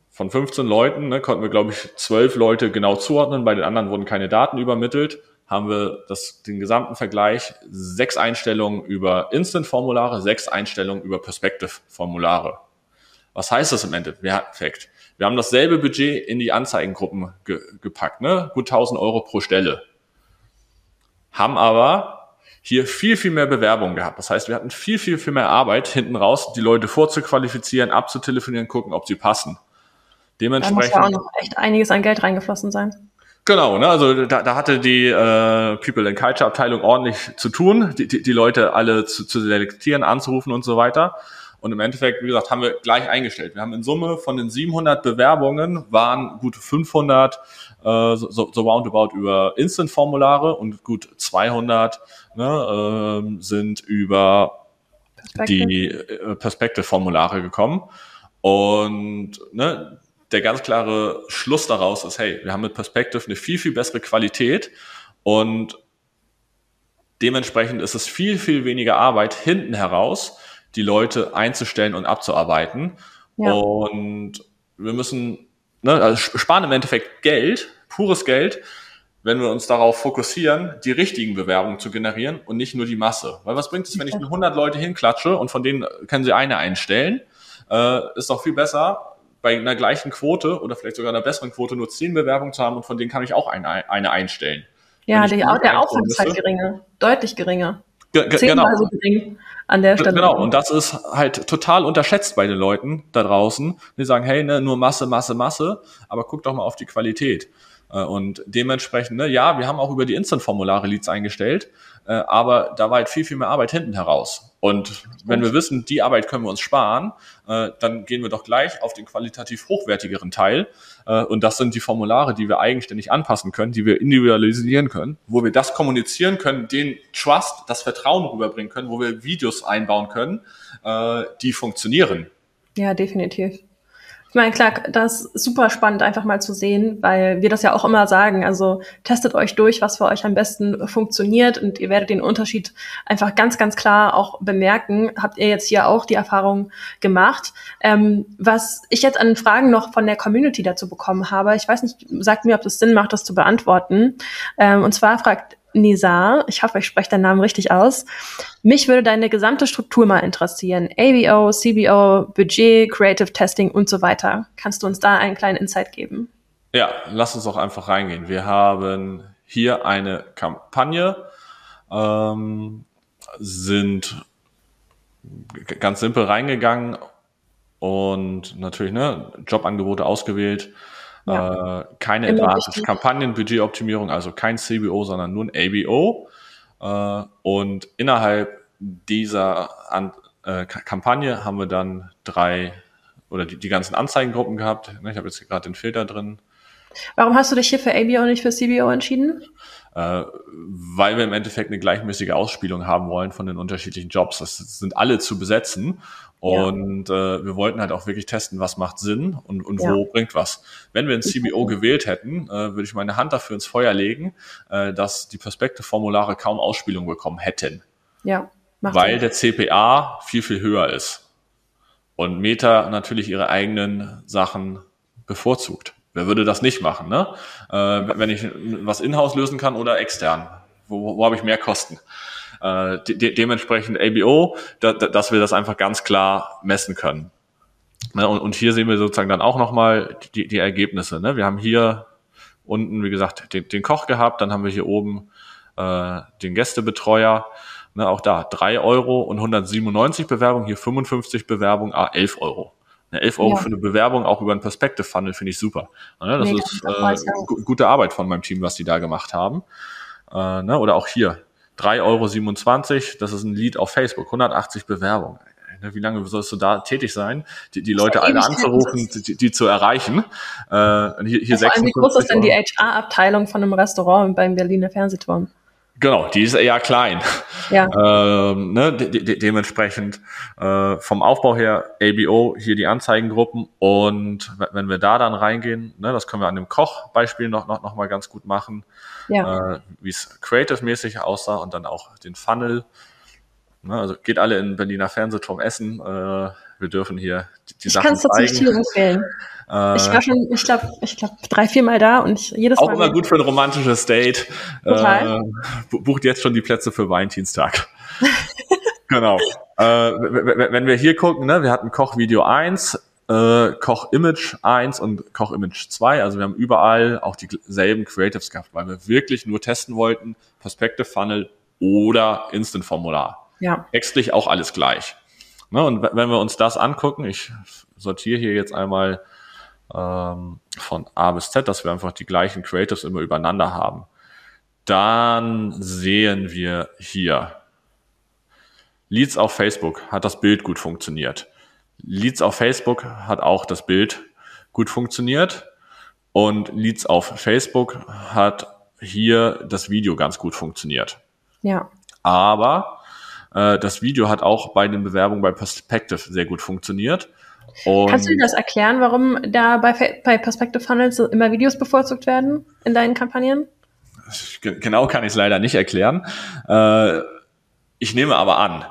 von 15 Leuten ne, konnten wir, glaube ich, 12 Leute genau zuordnen. Bei den anderen wurden keine Daten übermittelt. Haben wir das, den gesamten Vergleich, sechs Einstellungen über Instant-Formulare, sechs Einstellungen über Perspective-Formulare. Was heißt das im Endeffekt? Wir haben dasselbe Budget in die Anzeigengruppen ge gepackt, ne? gut 1000 Euro pro Stelle. Haben aber hier viel, viel mehr Bewerbungen gehabt. Das heißt, wir hatten viel, viel, viel mehr Arbeit hinten raus, die Leute vorzuqualifizieren, abzutelefonieren, gucken, ob sie passen. Da muss Dementsprechend. ja auch noch echt einiges an Geld reingeflossen sein. Genau, ne, also da, da hatte die äh, People and Culture Abteilung ordentlich zu tun, die, die, die Leute alle zu, zu selektieren, anzurufen und so weiter. Und im Endeffekt, wie gesagt, haben wir gleich eingestellt. Wir haben in Summe von den 700 Bewerbungen waren gut 500 äh, so, so roundabout über Instant-Formulare und gut 200 ne, ähm, sind über Perspective. die äh, Perspective-Formulare gekommen. Und ne, der ganz klare Schluss daraus ist, hey, wir haben mit Perspective eine viel, viel bessere Qualität und dementsprechend ist es viel, viel weniger Arbeit hinten heraus, die Leute einzustellen und abzuarbeiten. Ja. Und wir müssen, ne, also sparen im Endeffekt Geld, pures Geld, wenn wir uns darauf fokussieren, die richtigen Bewerbungen zu generieren und nicht nur die Masse. Weil was bringt es, wenn ich nur 100 Leute hinklatsche und von denen können Sie eine einstellen? Äh, ist doch viel besser, bei einer gleichen Quote oder vielleicht sogar einer besseren Quote nur 10 Bewerbungen zu haben und von denen kann ich auch eine, eine einstellen. Ja, die, der Aufwand ist halt geringer. Deutlich geringer. Ge ge Zehnmal genau. so gering an der Stelle. Genau, und das ist halt total unterschätzt bei den Leuten da draußen. Die sagen, hey, ne, nur Masse, Masse, Masse, aber guck doch mal auf die Qualität. Äh, Und dementsprechend, ne, ja, wir haben auch über die Instant-Formulare Leads eingestellt, äh, aber da war halt viel, viel mehr Arbeit hinten heraus. Und wenn wir wissen, die Arbeit können wir uns sparen, äh, dann gehen wir doch gleich auf den qualitativ hochwertigeren Teil. Äh, Und das sind die Formulare, die wir eigenständig anpassen können, die wir individualisieren können, wo wir das kommunizieren können, den Trust, das Vertrauen rüberbringen können, wo wir Videos einbauen können, äh, die funktionieren. Ja, definitiv. Ich meine, klar, das ist super spannend, einfach mal zu sehen, weil wir das ja auch immer sagen. Also testet euch durch, was für euch am besten funktioniert und ihr werdet den Unterschied einfach ganz, ganz klar auch bemerken. Habt ihr jetzt hier auch die Erfahrung gemacht? Ähm, was ich jetzt an Fragen noch von der Community dazu bekommen habe, ich weiß nicht, sagt mir, ob das Sinn macht, das zu beantworten. Ähm, und zwar fragt Nizar, ich hoffe, ich spreche deinen Namen richtig aus. Mich würde deine gesamte Struktur mal interessieren. ABO, CBO, Budget, Creative Testing und so weiter. Kannst du uns da einen kleinen Insight geben? Ja, lass uns auch einfach reingehen. Wir haben hier eine Kampagne, ähm, sind ganz simpel reingegangen und natürlich ne, Jobangebote ausgewählt. Ja. Äh, keine Immer Advantage wichtig. Kampagnen, Budgetoptimierung, also kein CBO, sondern nur ein ABO. Äh, und innerhalb dieser An äh, Kampagne haben wir dann drei oder die, die ganzen Anzeigengruppen gehabt. Ne, ich habe jetzt gerade den Filter drin. Warum hast du dich hier für ABO und nicht für CBO entschieden? Äh, weil wir im Endeffekt eine gleichmäßige Ausspielung haben wollen von den unterschiedlichen Jobs. Das sind alle zu besetzen. Und ja. äh, wir wollten halt auch wirklich testen, was macht Sinn und, und ja. wo bringt was. Wenn wir ein CBO gewählt hätten, äh, würde ich meine Hand dafür ins Feuer legen, äh, dass die Perspektive-Formulare kaum Ausspielung bekommen hätten. Ja. Weil der CPA viel, viel höher ist. Und Meta natürlich ihre eigenen Sachen bevorzugt. Wer würde das nicht machen, ne? Äh, wenn ich was in-house lösen kann oder extern. Wo, wo habe ich mehr Kosten? Äh, de dementsprechend ABO, da, da, dass wir das einfach ganz klar messen können. Ne? Und, und, hier sehen wir sozusagen dann auch nochmal die, die Ergebnisse. Ne? Wir haben hier unten, wie gesagt, den, den Koch gehabt, dann haben wir hier oben äh, den Gästebetreuer. Ne, auch da drei Euro und 197 Bewerbungen, hier 55 Bewerbungen, ah, 11 Euro. 11 Euro ja. für eine Bewerbung, auch über einen Perspective Funnel, finde ich super. Ne, das nee, ist äh, gute Arbeit von meinem Team, was die da gemacht haben. Äh, ne, oder auch hier, 3,27 Euro, das ist ein Lead auf Facebook, 180 Bewerbungen. Ne, wie lange sollst du da tätig sein, die, die Leute alle anzurufen, die, die, zu erreichen? Äh, hier, hier ja, wie groß ist denn die HR-Abteilung von einem Restaurant beim Berliner Fernsehturm? Genau, die ist eher klein. Ja. Ähm, ne, de de dementsprechend äh, vom Aufbau her ABO hier die Anzeigengruppen und wenn wir da dann reingehen, ne, das können wir an dem Koch-Beispiel noch, noch, noch mal ganz gut machen, ja. äh, wie es creative-mäßig aussah und dann auch den Funnel. Ne, also geht alle in Berliner Fernsehturm essen. Äh, wir dürfen hier die, die ich Sachen zeigen. Ich kann es tatsächlich empfehlen. Äh, ich war schon, ich glaube, ich glaube drei, vier Mal da und ich, jedes auch Mal. Auch immer gut für ein romantisches Date. Total. Äh, bucht jetzt schon die Plätze für Valentinstag. genau. Äh, wenn wir hier gucken, ne, wir hatten Kochvideo 1, äh, Koch Image 1 und Koch Image 2. Also wir haben überall auch dieselben Creatives gehabt, weil wir wirklich nur testen wollten, Perspective Funnel oder Instant Formular. Ja. Textlich auch alles gleich. Ne, und wenn wir uns das angucken, ich sortiere hier jetzt einmal ähm, von A bis Z, dass wir einfach die gleichen Creatives immer übereinander haben. Dann sehen wir hier Leads auf Facebook hat das Bild gut funktioniert. Leads auf Facebook hat auch das Bild gut funktioniert. Und Leads auf Facebook hat hier das Video ganz gut funktioniert. Ja. Aber äh, das Video hat auch bei den Bewerbungen bei Perspective sehr gut funktioniert. Und Kannst du dir das erklären, warum da bei, bei Perspective Funnels immer Videos bevorzugt werden in deinen Kampagnen? Genau kann ich es leider nicht erklären. Äh, ich nehme aber an,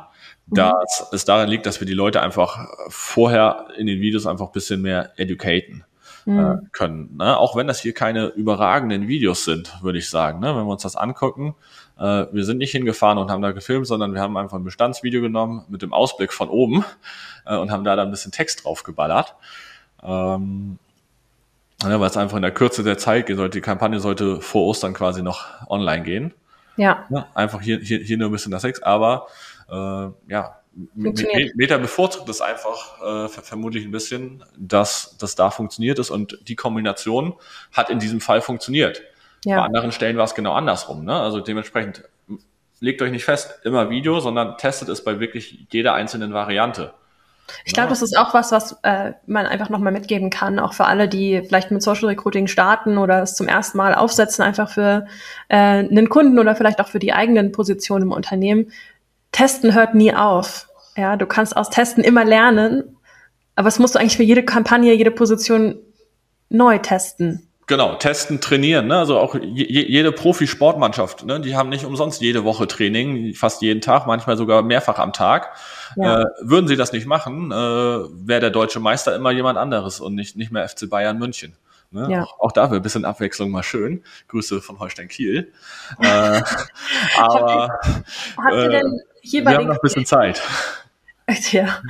dass mhm. es daran liegt, dass wir die Leute einfach vorher in den Videos einfach ein bisschen mehr educaten mhm. äh, können. Ne? Auch wenn das hier keine überragenden Videos sind, würde ich sagen. Ne? Wenn wir uns das angucken, äh, wir sind nicht hingefahren und haben da gefilmt, sondern wir haben einfach ein Bestandsvideo genommen mit dem Ausblick von oben äh, und haben da dann ein bisschen Text drauf geballert. Ähm, ja, weil es einfach in der Kürze der Zeit geht, sollte, die Kampagne sollte vor Ostern quasi noch online gehen. Ja. ja einfach hier, hier, hier nur ein bisschen das Text, aber äh, ja, Meta bevorzugt das einfach äh, vermutlich ein bisschen, dass das da funktioniert ist und die Kombination hat in diesem Fall funktioniert. Ja. Bei anderen Stellen war es genau andersrum. Ne? Also dementsprechend legt euch nicht fest, immer Video, sondern testet es bei wirklich jeder einzelnen Variante. Ich glaube, das ist auch was, was äh, man einfach nochmal mitgeben kann, auch für alle, die vielleicht mit Social Recruiting starten oder es zum ersten Mal aufsetzen, einfach für äh, einen Kunden oder vielleicht auch für die eigenen Positionen im Unternehmen. Testen hört nie auf. Ja, du kannst aus Testen immer lernen, aber es musst du eigentlich für jede Kampagne, jede Position neu testen. Genau, testen, trainieren. Ne? Also auch jede Profisportmannschaft, ne? die haben nicht umsonst jede Woche Training, fast jeden Tag, manchmal sogar mehrfach am Tag. Ja. Äh, würden sie das nicht machen, äh, wäre der deutsche Meister immer jemand anderes und nicht, nicht mehr FC Bayern München. Ne? Ja. Auch, auch dafür ein bisschen Abwechslung mal schön. Grüße von Holstein Kiel. äh, aber habt ihr, denn hier äh, wir haben noch ein bisschen Zeit. Ja.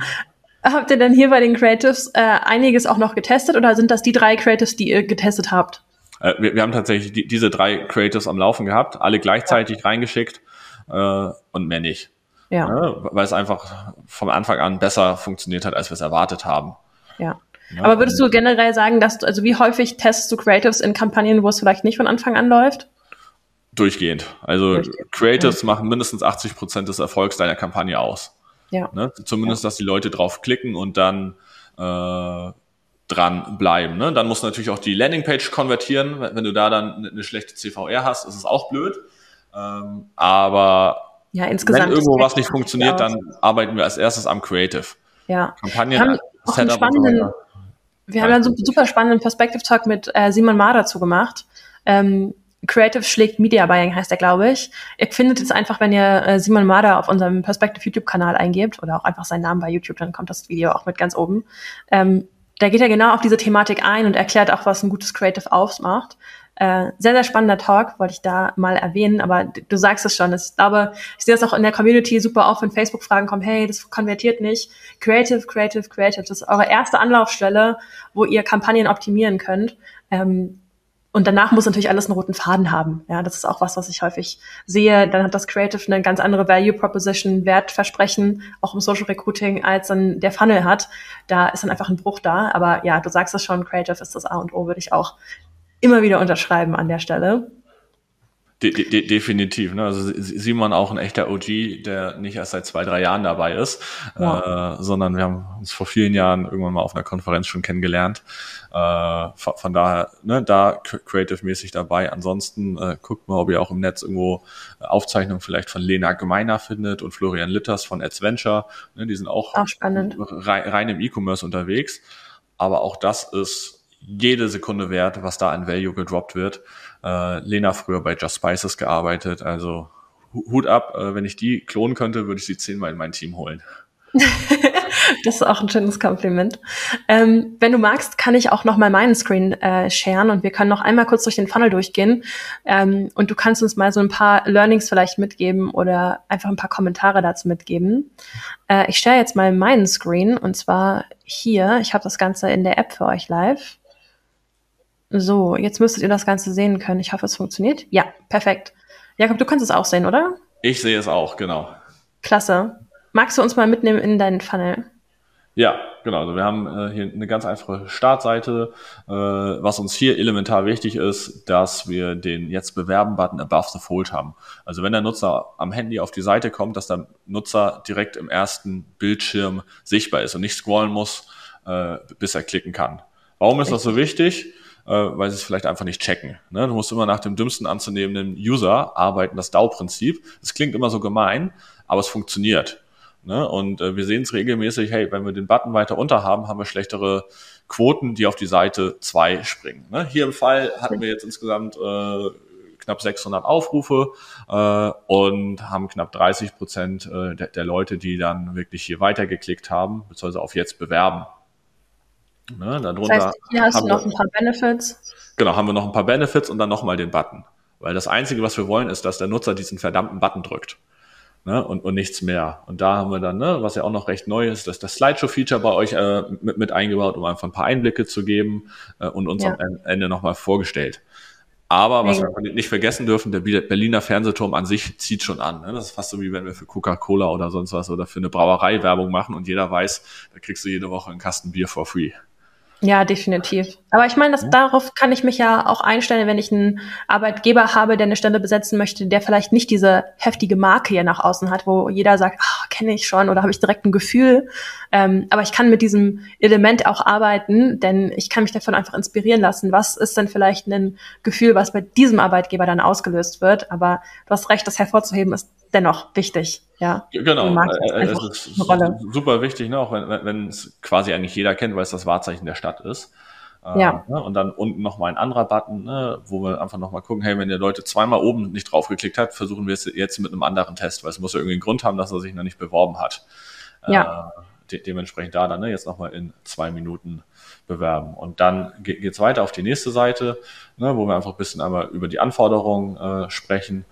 Habt ihr denn hier bei den Creatives äh, einiges auch noch getestet oder sind das die drei Creatives, die ihr getestet habt? Äh, wir, wir, haben tatsächlich die, diese drei Creatives am Laufen gehabt, alle gleichzeitig ja. reingeschickt äh, und mehr nicht. Ja. ja. Weil es einfach vom Anfang an besser funktioniert hat, als wir es erwartet haben. Ja. ja. Aber würdest du generell sagen, dass du, also wie häufig testest du Creatives in Kampagnen, wo es vielleicht nicht von Anfang an läuft? Durchgehend. Also Durchgehend. Creatives machen mindestens 80 Prozent des Erfolgs deiner Kampagne aus. Ja. Ne? Zumindest, ja. dass die Leute drauf klicken und dann äh, dran bleiben. Ne? Dann muss natürlich auch die Landingpage konvertieren. Wenn du da dann eine schlechte CVR hast, ist es auch blöd. Ähm, aber ja, insgesamt wenn irgendwo was nicht funktioniert, dann arbeiten wir als erstes am Creative. Ja. Kampagnen, haben auch einen spannenden, so wir haben ja einen super spannenden Perspective Talk mit äh, Simon Ma dazu gemacht. Ähm, Creative schlägt Media Buying heißt er, glaube ich. Ihr findet es einfach, wenn ihr äh, Simon Marder auf unserem Perspective YouTube-Kanal eingebt oder auch einfach seinen Namen bei YouTube, dann kommt das Video auch mit ganz oben. Ähm, da geht er genau auf diese Thematik ein und erklärt auch, was ein gutes Creative ausmacht. Äh, sehr, sehr spannender Talk, wollte ich da mal erwähnen, aber du sagst es schon. Ich glaube, ich sehe das auch in der Community super oft, wenn Facebook-Fragen kommen, hey, das konvertiert nicht. Creative, Creative, Creative, das ist eure erste Anlaufstelle, wo ihr Kampagnen optimieren könnt. Ähm, und danach muss natürlich alles einen roten Faden haben. Ja, das ist auch was, was ich häufig sehe. Dann hat das Creative eine ganz andere Value Proposition, Wertversprechen, auch im Social Recruiting, als dann der Funnel hat. Da ist dann einfach ein Bruch da. Aber ja, du sagst es schon, Creative ist das A und O, würde ich auch immer wieder unterschreiben an der Stelle. De de definitiv. Ne? Also Simon auch ein echter OG, der nicht erst seit zwei, drei Jahren dabei ist, ja. äh, sondern wir haben uns vor vielen Jahren irgendwann mal auf einer Konferenz schon kennengelernt. Äh, von, daher, ne, da creative-mäßig dabei. Ansonsten äh, guckt mal, ob ihr auch im Netz irgendwo Aufzeichnungen vielleicht von Lena Gemeiner findet und Florian Litters von Adventure. Ne, die sind auch, auch spannend. Rein, rein im E-Commerce unterwegs. Aber auch das ist jede Sekunde wert, was da an Value gedroppt wird. Äh, Lena früher bei Just Spices gearbeitet, also Hut ab, äh, wenn ich die klonen könnte, würde ich sie zehnmal in mein Team holen. das ist auch ein schönes Kompliment. Ähm, wenn du magst, kann ich auch noch mal meinen Screen äh, sharen und wir können noch einmal kurz durch den Funnel durchgehen. Ähm, und du kannst uns mal so ein paar Learnings vielleicht mitgeben oder einfach ein paar Kommentare dazu mitgeben. Äh, ich share jetzt mal meinen Screen und zwar hier. Ich habe das Ganze in der App für euch live. So, jetzt müsstet ihr das Ganze sehen können. Ich hoffe, es funktioniert. Ja, perfekt. Jakob, du kannst es auch sehen, oder? Ich sehe es auch, genau. Klasse. Magst du uns mal mitnehmen in deinen Funnel? Ja, genau. Also wir haben äh, hier eine ganz einfache Startseite. Äh, was uns hier elementar wichtig ist, dass wir den Jetzt bewerben-Button above the fold haben. Also wenn der Nutzer am Handy auf die Seite kommt, dass der Nutzer direkt im ersten Bildschirm sichtbar ist und nicht scrollen muss, äh, bis er klicken kann. Warum ist das so wichtig? Äh, weil sie es vielleicht einfach nicht checken. Ne? Du musst immer nach dem dümmsten anzunehmenden User arbeiten, das DAO-Prinzip. Das klingt immer so gemein, aber es funktioniert. Ne? Und äh, wir sehen es regelmäßig, hey, wenn wir den Button weiter unter haben, haben wir schlechtere Quoten, die auf die Seite 2 springen. Ne? Hier im Fall hatten wir jetzt insgesamt äh, knapp 600 Aufrufe äh, und haben knapp 30 Prozent äh, der, der Leute, die dann wirklich hier weitergeklickt haben, beziehungsweise auf jetzt bewerben. Ne, darunter das heißt, hier hast du noch ein paar Benefits. Genau, haben wir noch ein paar Benefits und dann nochmal den Button. Weil das Einzige, was wir wollen, ist, dass der Nutzer diesen verdammten Button drückt. Ne, und, und nichts mehr. Und da haben wir dann, ne, was ja auch noch recht neu ist, dass das Slideshow-Feature bei euch äh, mit, mit eingebaut, um einfach ein paar Einblicke zu geben äh, und uns ja. am Ende nochmal vorgestellt. Aber was wir nicht vergessen dürfen, der Berliner Fernsehturm an sich zieht schon an. Ne? Das ist fast so wie wenn wir für Coca-Cola oder sonst was oder für eine Brauerei Werbung machen und jeder weiß, da kriegst du jede Woche einen Kasten Bier for free. Ja, definitiv. Aber ich meine, dass darauf kann ich mich ja auch einstellen, wenn ich einen Arbeitgeber habe, der eine Stelle besetzen möchte, der vielleicht nicht diese heftige Marke hier nach außen hat, wo jeder sagt, ah, kenne ich schon oder habe ich direkt ein Gefühl. Ähm, aber ich kann mit diesem Element auch arbeiten, denn ich kann mich davon einfach inspirieren lassen. Was ist denn vielleicht ein Gefühl, was bei diesem Arbeitgeber dann ausgelöst wird? Aber du hast recht, das hervorzuheben ist dennoch wichtig. Ja, genau. Äh, es ist super wichtig, ne? auch wenn es quasi eigentlich jeder kennt, weil es das Wahrzeichen der Stadt ist. Äh, ja. Ne? Und dann unten nochmal ein anderer Button, ne? wo wir einfach nochmal gucken, hey, wenn der Leute zweimal oben nicht draufgeklickt hat, versuchen wir es jetzt mit einem anderen Test, weil es muss ja irgendwie einen Grund haben, dass er sich noch nicht beworben hat. Ja. Äh, de dementsprechend da dann ne? jetzt nochmal in zwei Minuten bewerben. Und dann geht es weiter auf die nächste Seite, ne? wo wir einfach ein bisschen einmal über die Anforderungen äh, sprechen.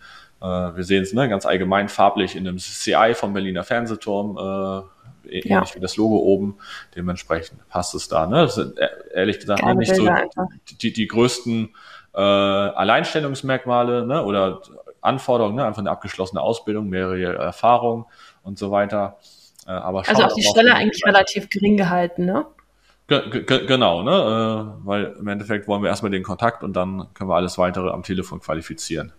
Äh, wir sehen es ne, ganz allgemein farblich in dem CI vom Berliner Fernsehturm, äh, ähnlich ja. wie das Logo oben. Dementsprechend passt es da. Ne? Das sind äh, ehrlich gesagt ne, nicht so die, die größten äh, Alleinstellungsmerkmale ne, oder Anforderungen, ne? einfach eine abgeschlossene Ausbildung, mehrere Erfahrungen und so weiter. Äh, aber also auch die Stelle eigentlich relativ gering gehalten, ne? genau, ne? Äh, weil im Endeffekt wollen wir erstmal den Kontakt und dann können wir alles weitere am Telefon qualifizieren.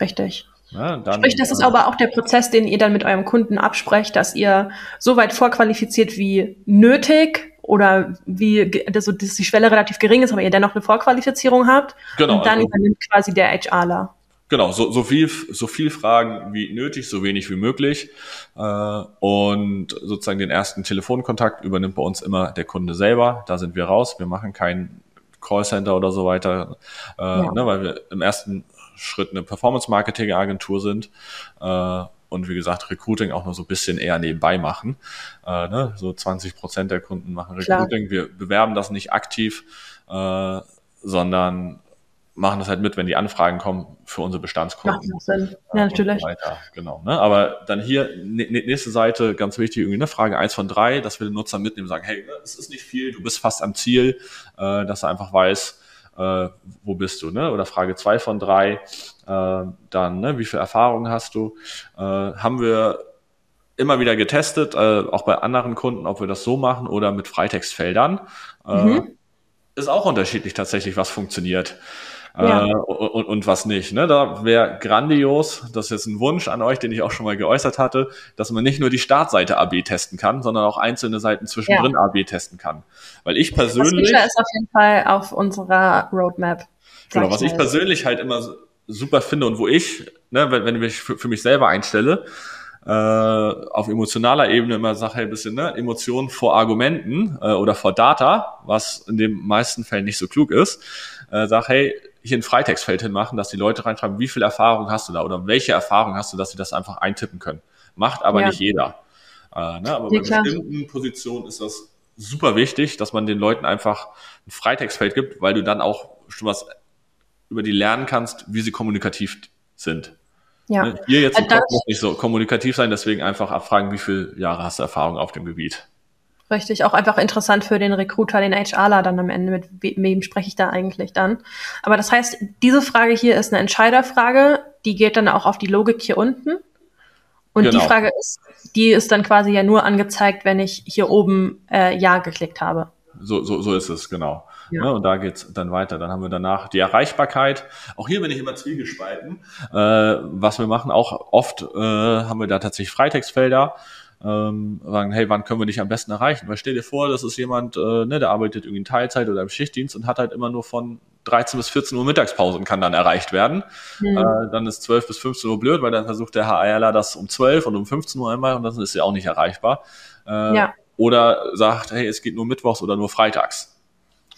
Richtig. Ja, dann, Sprich, das ist äh, aber auch der Prozess, den ihr dann mit eurem Kunden absprecht, dass ihr so weit vorqualifiziert wie nötig oder wie, also dass die Schwelle relativ gering ist, aber ihr dennoch eine Vorqualifizierung habt. Genau. Und dann also, übernimmt quasi der HRler. Genau, so, so, viel, so viel Fragen wie nötig, so wenig wie möglich. Äh, und sozusagen den ersten Telefonkontakt übernimmt bei uns immer der Kunde selber. Da sind wir raus. Wir machen kein Callcenter oder so weiter, äh, ja. ne, weil wir im ersten Schritt eine Performance-Marketing-Agentur sind. Äh, und wie gesagt, Recruiting auch nur so ein bisschen eher nebenbei machen. Äh, ne? So 20 Prozent der Kunden machen Recruiting. Klar. Wir bewerben das nicht aktiv, äh, sondern machen das halt mit, wenn die Anfragen kommen für unsere Bestandskunden. Macht Sinn. Ja, natürlich. Weiter. Genau. Ne? Aber dann hier, nächste Seite, ganz wichtig, irgendwie eine Frage eins von drei, dass wir den Nutzer mitnehmen und sagen, hey, es ist nicht viel, du bist fast am Ziel, äh, dass er einfach weiß, äh, wo bist du, ne? Oder Frage zwei von drei, äh, dann, ne, wie viel Erfahrung hast du? Äh, haben wir immer wieder getestet, äh, auch bei anderen Kunden, ob wir das so machen oder mit Freitextfeldern. Äh, mhm. Ist auch unterschiedlich tatsächlich, was funktioniert ja. äh, und, und was nicht. Ne? Da wäre grandios, das ist jetzt ein Wunsch an euch, den ich auch schon mal geäußert hatte, dass man nicht nur die Startseite AB testen kann, sondern auch einzelne Seiten zwischendrin ja. AB testen kann. Weil ich persönlich. Das ist auf jeden Fall auf unserer Roadmap. Genau, was ich persönlich halt immer super finde und wo ich, ne, wenn, wenn ich für, für mich selber einstelle, äh, auf emotionaler Ebene immer sage, hey, bisschen ne, Emotionen vor Argumenten äh, oder vor Data, was in den meisten Fällen nicht so klug ist, äh, sag, hey, hier ein Freitextfeld hinmachen, dass die Leute reinschreiben, wie viel Erfahrung hast du da oder welche Erfahrung hast du, dass sie das einfach eintippen können. Macht aber ja. nicht jeder. Äh, ne? Aber ja, bei klar. bestimmten Positionen ist das super wichtig, dass man den Leuten einfach ein Freitextfeld gibt, weil du dann auch schon was über die lernen kannst, wie sie kommunikativ sind. Ja. Ne? Hier jetzt also muss nicht so kommunikativ sein, deswegen einfach abfragen, wie viele Jahre hast du Erfahrung auf dem Gebiet. Richtig, auch einfach interessant für den Recruiter, den HRler dann am Ende, mit wem spreche ich da eigentlich dann. Aber das heißt, diese Frage hier ist eine Entscheiderfrage, die geht dann auch auf die Logik hier unten. Und genau. die Frage ist, die ist dann quasi ja nur angezeigt, wenn ich hier oben äh, Ja geklickt habe. So, so, so ist es, genau. Ja. Ne, und da geht's dann weiter. Dann haben wir danach die Erreichbarkeit. Auch hier bin ich immer zwiegespalten. Äh, was wir machen, auch oft äh, haben wir da tatsächlich Freitextfelder ähm, sagen, hey, wann können wir dich am besten erreichen? Weil stell dir vor, das ist jemand, äh, ne, der arbeitet irgendwie in Teilzeit oder im Schichtdienst und hat halt immer nur von 13 bis 14 Uhr Mittagspause und kann dann erreicht werden. Mhm. Äh, dann ist 12 bis 15 Uhr blöd, weil dann versucht der HRler das um 12 und um 15 Uhr einmal und dann ist er auch nicht erreichbar. Äh, ja. Oder sagt, hey, es geht nur mittwochs oder nur freitags.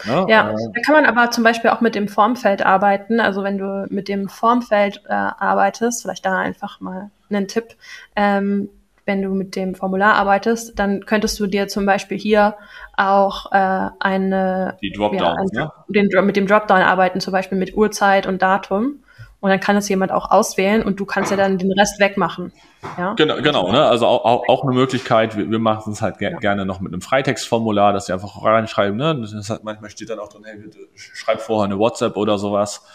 Ja, ja, äh, da kann man aber zum Beispiel auch mit dem Formfeld arbeiten. Also wenn du mit dem Formfeld äh, arbeitest, vielleicht da einfach mal einen Tipp. Ähm, wenn du mit dem Formular arbeitest, dann könntest du dir zum Beispiel hier auch äh, eine die Dropdown, ja, ein, den, mit dem Dropdown arbeiten, zum Beispiel mit Uhrzeit und Datum. Und dann kann es jemand auch auswählen und du kannst ja dann den Rest wegmachen. Ja? Genau, genau. Ne? Also auch, auch, auch eine Möglichkeit, wir, wir machen es halt ger ja. gerne noch mit einem Freitextformular, dass sie einfach reinschreiben. Ne? Das hat, manchmal steht dann auch drin, hey, bitte schreib vorher eine WhatsApp oder sowas.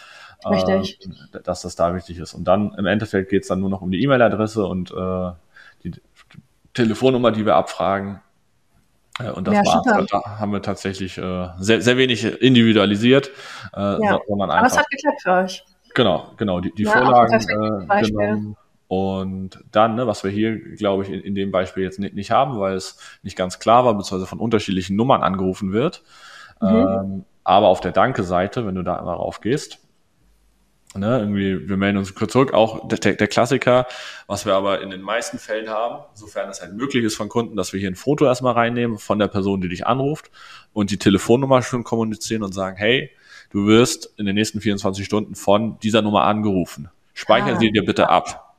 Richtig. Äh, dass das da wichtig ist. Und dann im Endeffekt geht es dann nur noch um die E-Mail-Adresse und äh, die Telefonnummer, die wir abfragen. Äh, und das ja, war's. Da haben wir tatsächlich äh, sehr, sehr wenig individualisiert, äh, ja. sondern einfach. Aber es hat geklappt für euch. Genau, genau, die, die ja, Vorlagen äh, genommen. Und dann, ne, was wir hier, glaube ich, in, in, dem Beispiel jetzt nicht, nicht, haben, weil es nicht ganz klar war, beziehungsweise von unterschiedlichen Nummern angerufen wird. Mhm. Ähm, aber auf der Danke-Seite, wenn du da einmal raufgehst, Ne, irgendwie, wir melden uns kurz zurück, auch der, der, Klassiker, was wir aber in den meisten Fällen haben, sofern es halt möglich ist von Kunden, dass wir hier ein Foto erstmal reinnehmen von der Person, die dich anruft und die Telefonnummer schon kommunizieren und sagen, hey, du wirst in den nächsten 24 Stunden von dieser Nummer angerufen. Speichern ah. sie dir bitte ab.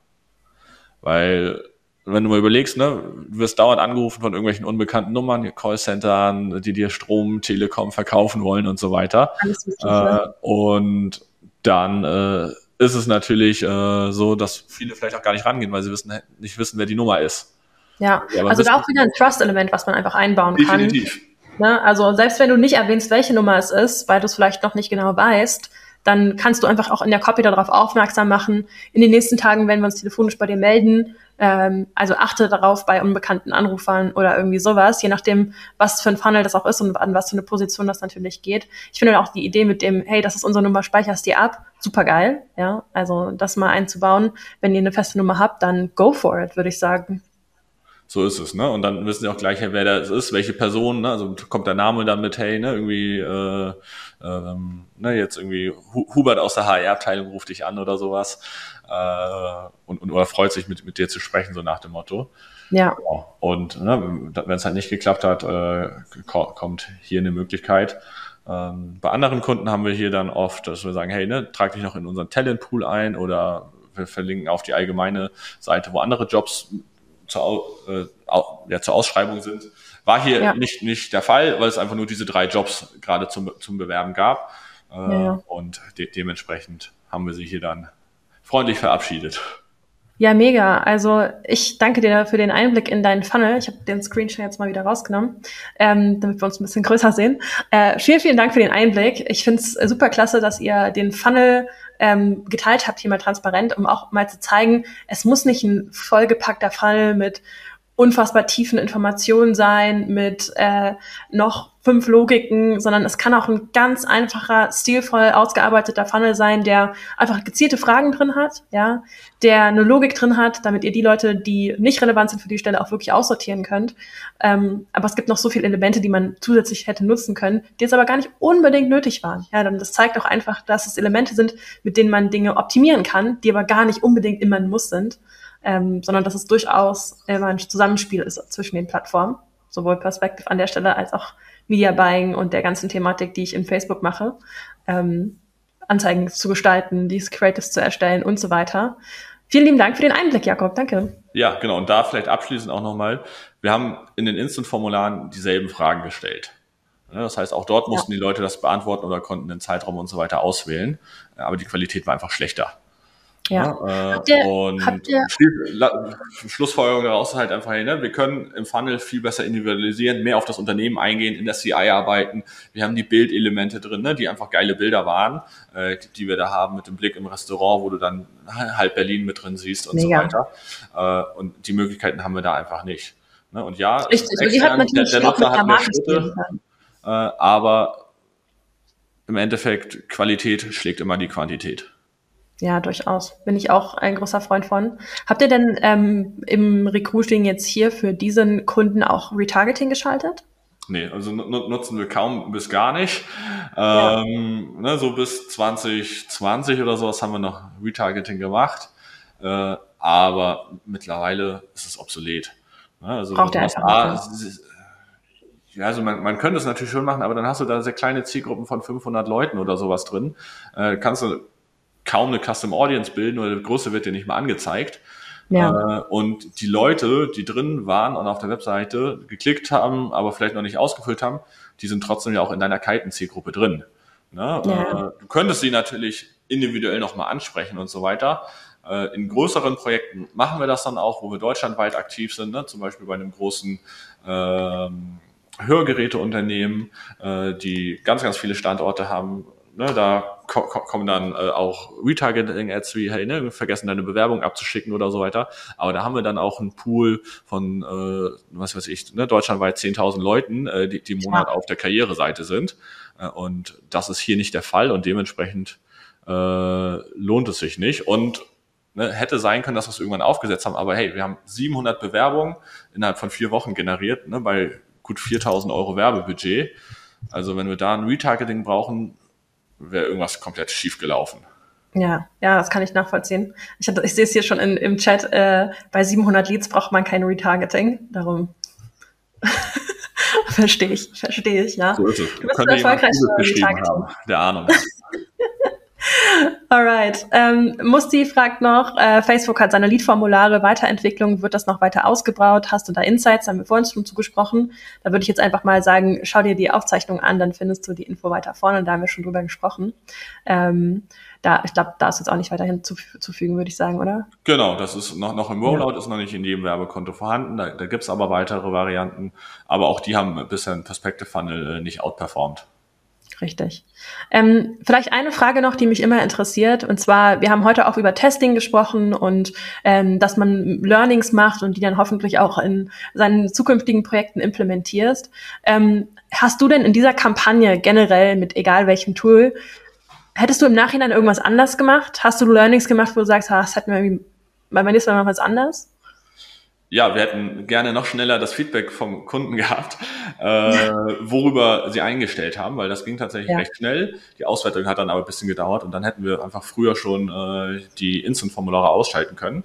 Weil, wenn du mal überlegst, ne, du wirst dauernd angerufen von irgendwelchen unbekannten Nummern, Callcentern, die dir Strom, Telekom verkaufen wollen und so weiter. Alles wichtig, äh? Und dann äh, ist es natürlich äh, so, dass viele vielleicht auch gar nicht rangehen, weil sie wissen, nicht wissen, wer die Nummer ist. Ja, ja also da auch wieder ein Trust-Element, was man einfach einbauen definitiv. kann. Ne? Also selbst wenn du nicht erwähnst, welche Nummer es ist, weil du es vielleicht noch nicht genau weißt, dann kannst du einfach auch in der Copy darauf aufmerksam machen. In den nächsten Tagen, wenn wir uns telefonisch bei dir melden, Ähm, also achte darauf bei unbekannten Anrufern oder irgendwie sowas, je nachdem, was für ein Funnel das auch ist und an was für eine Position das natürlich geht. Ich finde auch die Idee mit dem, hey, das ist unsere Nummer, speicherst die ab, super geil. Ja, also das mal einzubauen. Wenn ihr eine feste Nummer habt, dann go for it, würde ich sagen. So ist es, ne? Und dann wissen sie auch gleich, wer das ist, welche Person, ne? Also kommt der Name dann mit, hey, ne, irgendwie, äh, ähm, ne, jetzt irgendwie Hubert aus der HR-Abteilung ruft dich an oder sowas. Äh, und, und oder freut sich mit, mit dir zu sprechen, so nach dem Motto. Ja. Und ne, wenn es halt nicht geklappt hat, äh, kommt hier eine Möglichkeit. Ähm, bei anderen Kunden haben wir hier dann oft, dass wir sagen, hey, ne, trag dich noch in unseren Talentpool ein oder wir verlinken auf die allgemeine Seite, wo andere Jobs zur, äh, ja, zur Ausschreibung sind. War hier ja. nicht, nicht der Fall, weil es einfach nur diese drei Jobs gerade zum, zum Bewerben gab. Äh, ja. Und de dementsprechend haben wir sie hier dann freundlich verabschiedet. Ja, mega. Also ich danke dir für den Einblick in deinen Funnel. Ich habe den Screenshot jetzt mal wieder rausgenommen, ähm, damit wir uns ein bisschen größer sehen. Äh, vielen, vielen Dank für den Einblick. Ich finde es super klasse, dass ihr den Funnel ähm, geteilt habt, hier mal transparent, um auch mal zu zeigen, es muss nicht ein vollgepackter Fall mit unfassbar tiefen Informationen sein, mit äh, noch fünf Logiken, sondern es kann auch ein ganz einfacher, stilvoll ausgearbeiteter Funnel sein, der einfach gezielte Fragen drin hat, ja, der eine Logik drin hat, damit ihr die Leute, die nicht relevant sind für die Stelle, auch wirklich aussortieren könnt. Ähm, aber es gibt noch so viele Elemente, die man zusätzlich hätte nutzen können, die jetzt aber gar nicht unbedingt nötig waren. Ja, dann das zeigt auch einfach, dass es Elemente sind, mit denen man Dinge optimieren kann, die aber gar nicht unbedingt immer ein Muss sind ähm, sondern dass es durchaus immer ein Zusammenspiel ist zwischen den Plattformen, sowohl Perspective an der Stelle als auch Media Buying und der ganzen Thematik, die ich in Facebook mache, ähm, Anzeigen zu gestalten, diese Creatives zu erstellen und so weiter. Vielen lieben Dank für den Einblick, Jakob. Danke. Ja, genau. Und da vielleicht abschließend auch nochmal. Wir haben in den Instant-Formularen dieselben Fragen gestellt. Das heißt, auch dort mussten ja. die Leute das beantworten oder konnten den Zeitraum und so weiter auswählen. Aber die Qualität war einfach schlechter. Ja. ja äh, ihr, und Schlussfolgerung daraus ist halt einfach, ne, wir können im Funnel viel besser individualisieren, mehr auf das Unternehmen eingehen, in der CI arbeiten. Wir haben die Bildelemente drin, ne, die einfach geile Bilder waren, äh, die wir da haben mit dem Blick im Restaurant, wo du dann halb Berlin mit drin siehst und Mega. so weiter. Äh, und die Möglichkeiten haben wir da einfach nicht. Ne? Und ja, Richtig, extern, die hat natürlich der, der Nutzer hat mehr Schritte, äh, aber im Endeffekt Qualität schlägt immer die Quantität. Ja, durchaus. Bin ich auch ein großer Freund von. Habt ihr denn ähm, im Recruiting jetzt hier für diesen Kunden auch Retargeting geschaltet? Nee, also nutzen wir kaum bis gar nicht. Ja. Ähm, ne, so bis 2020 oder sowas haben wir noch Retargeting gemacht. Äh, aber mittlerweile ist es obsolet. Ne, also Braucht er einfach A, ja, also man, man könnte es natürlich schon machen, aber dann hast du da sehr kleine Zielgruppen von 500 Leuten oder sowas drin. Äh, kannst du kaum eine Custom Audience bilden oder der Größe wird dir nicht mal angezeigt. Ja. Äh, und die Leute, die drin waren und auf der Webseite geklickt haben, aber vielleicht noch nicht ausgefüllt haben, die sind trotzdem ja auch in deiner Kiten-Zielgruppe drin. Ne? Ja. Äh, du könntest sie natürlich individuell nochmal ansprechen und so weiter. Äh, in größeren Projekten machen wir das dann auch, wo wir deutschlandweit aktiv sind, ne? zum Beispiel bei einem großen ähm, Hörgeräteunternehmen, äh, die ganz, ganz viele Standorte haben, ne, da ko kommen dann äh, auch Retargeting-Ads wie, hey, ne, vergessen deine Bewerbung abzuschicken oder so weiter. Aber da haben wir dann auch einen Pool von, äh, was weiß ich, ne, deutschlandweit 10.000 Leuten, äh, die, die im Monat auf der Karriereseite sind. Äh, und das ist hier nicht der Fall und dementsprechend äh, lohnt es sich nicht. Und ne, hätte sein können, dass wir es irgendwann aufgesetzt haben, aber hey, wir haben 700 Bewerbungen innerhalb von vier Wochen generiert, ne, bei gut 4.000 Euro Werbebudget. Also wenn wir da ein Retargeting brauchen, wäre irgendwas komplett schief gelaufen. Ja, ja, das kann ich nachvollziehen. Ich, ich sehe es hier schon in, im Chat, äh, bei 700 Leads braucht man kein Retargeting, darum verstehe ich, verstehe ich, ja. So ist es. Du bist erfolgreich Retargeting. Der Ahnung. Alright. Ähm, Musti fragt noch, äh, Facebook hat seine Lead-Formulare, Weiterentwicklung, wird das noch weiter ausgebaut? Hast du da Insights? Da haben wir vorhin schon zugesprochen. Da würde ich jetzt einfach mal sagen, schau dir die Aufzeichnung an, dann findest du die Info weiter vorne. Da haben wir schon drüber gesprochen. Ähm, da, ich glaube, da ist jetzt auch nicht weiter hinzufügen, würde ich sagen, oder? Genau, das ist noch, noch im Rollout, ist noch nicht in jedem Werbekonto vorhanden. Da, da gibt's aber weitere Varianten. Aber auch die haben bisher ein Perspective Funnel äh, nicht outperformed. Richtig. Ähm, vielleicht eine Frage noch, die mich immer interessiert. Und zwar, wir haben heute auch über Testing gesprochen und ähm, dass man Learnings macht und die dann hoffentlich auch in seinen zukünftigen Projekten implementierst. Ähm, hast du denn in dieser Kampagne generell mit egal welchem Tool, hättest du im Nachhinein irgendwas anders gemacht? Hast du Learnings gemacht, wo du sagst, ah, das hätten wir irgendwie beim nächsten Mal was anders? Ja, wir hätten gerne noch schneller das Feedback vom Kunden gehabt, äh, worüber sie eingestellt haben, weil das ging tatsächlich ja. recht schnell. Die Auswertung hat dann aber ein bisschen gedauert und dann hätten wir einfach früher schon äh, die Instant-Formulare ausschalten können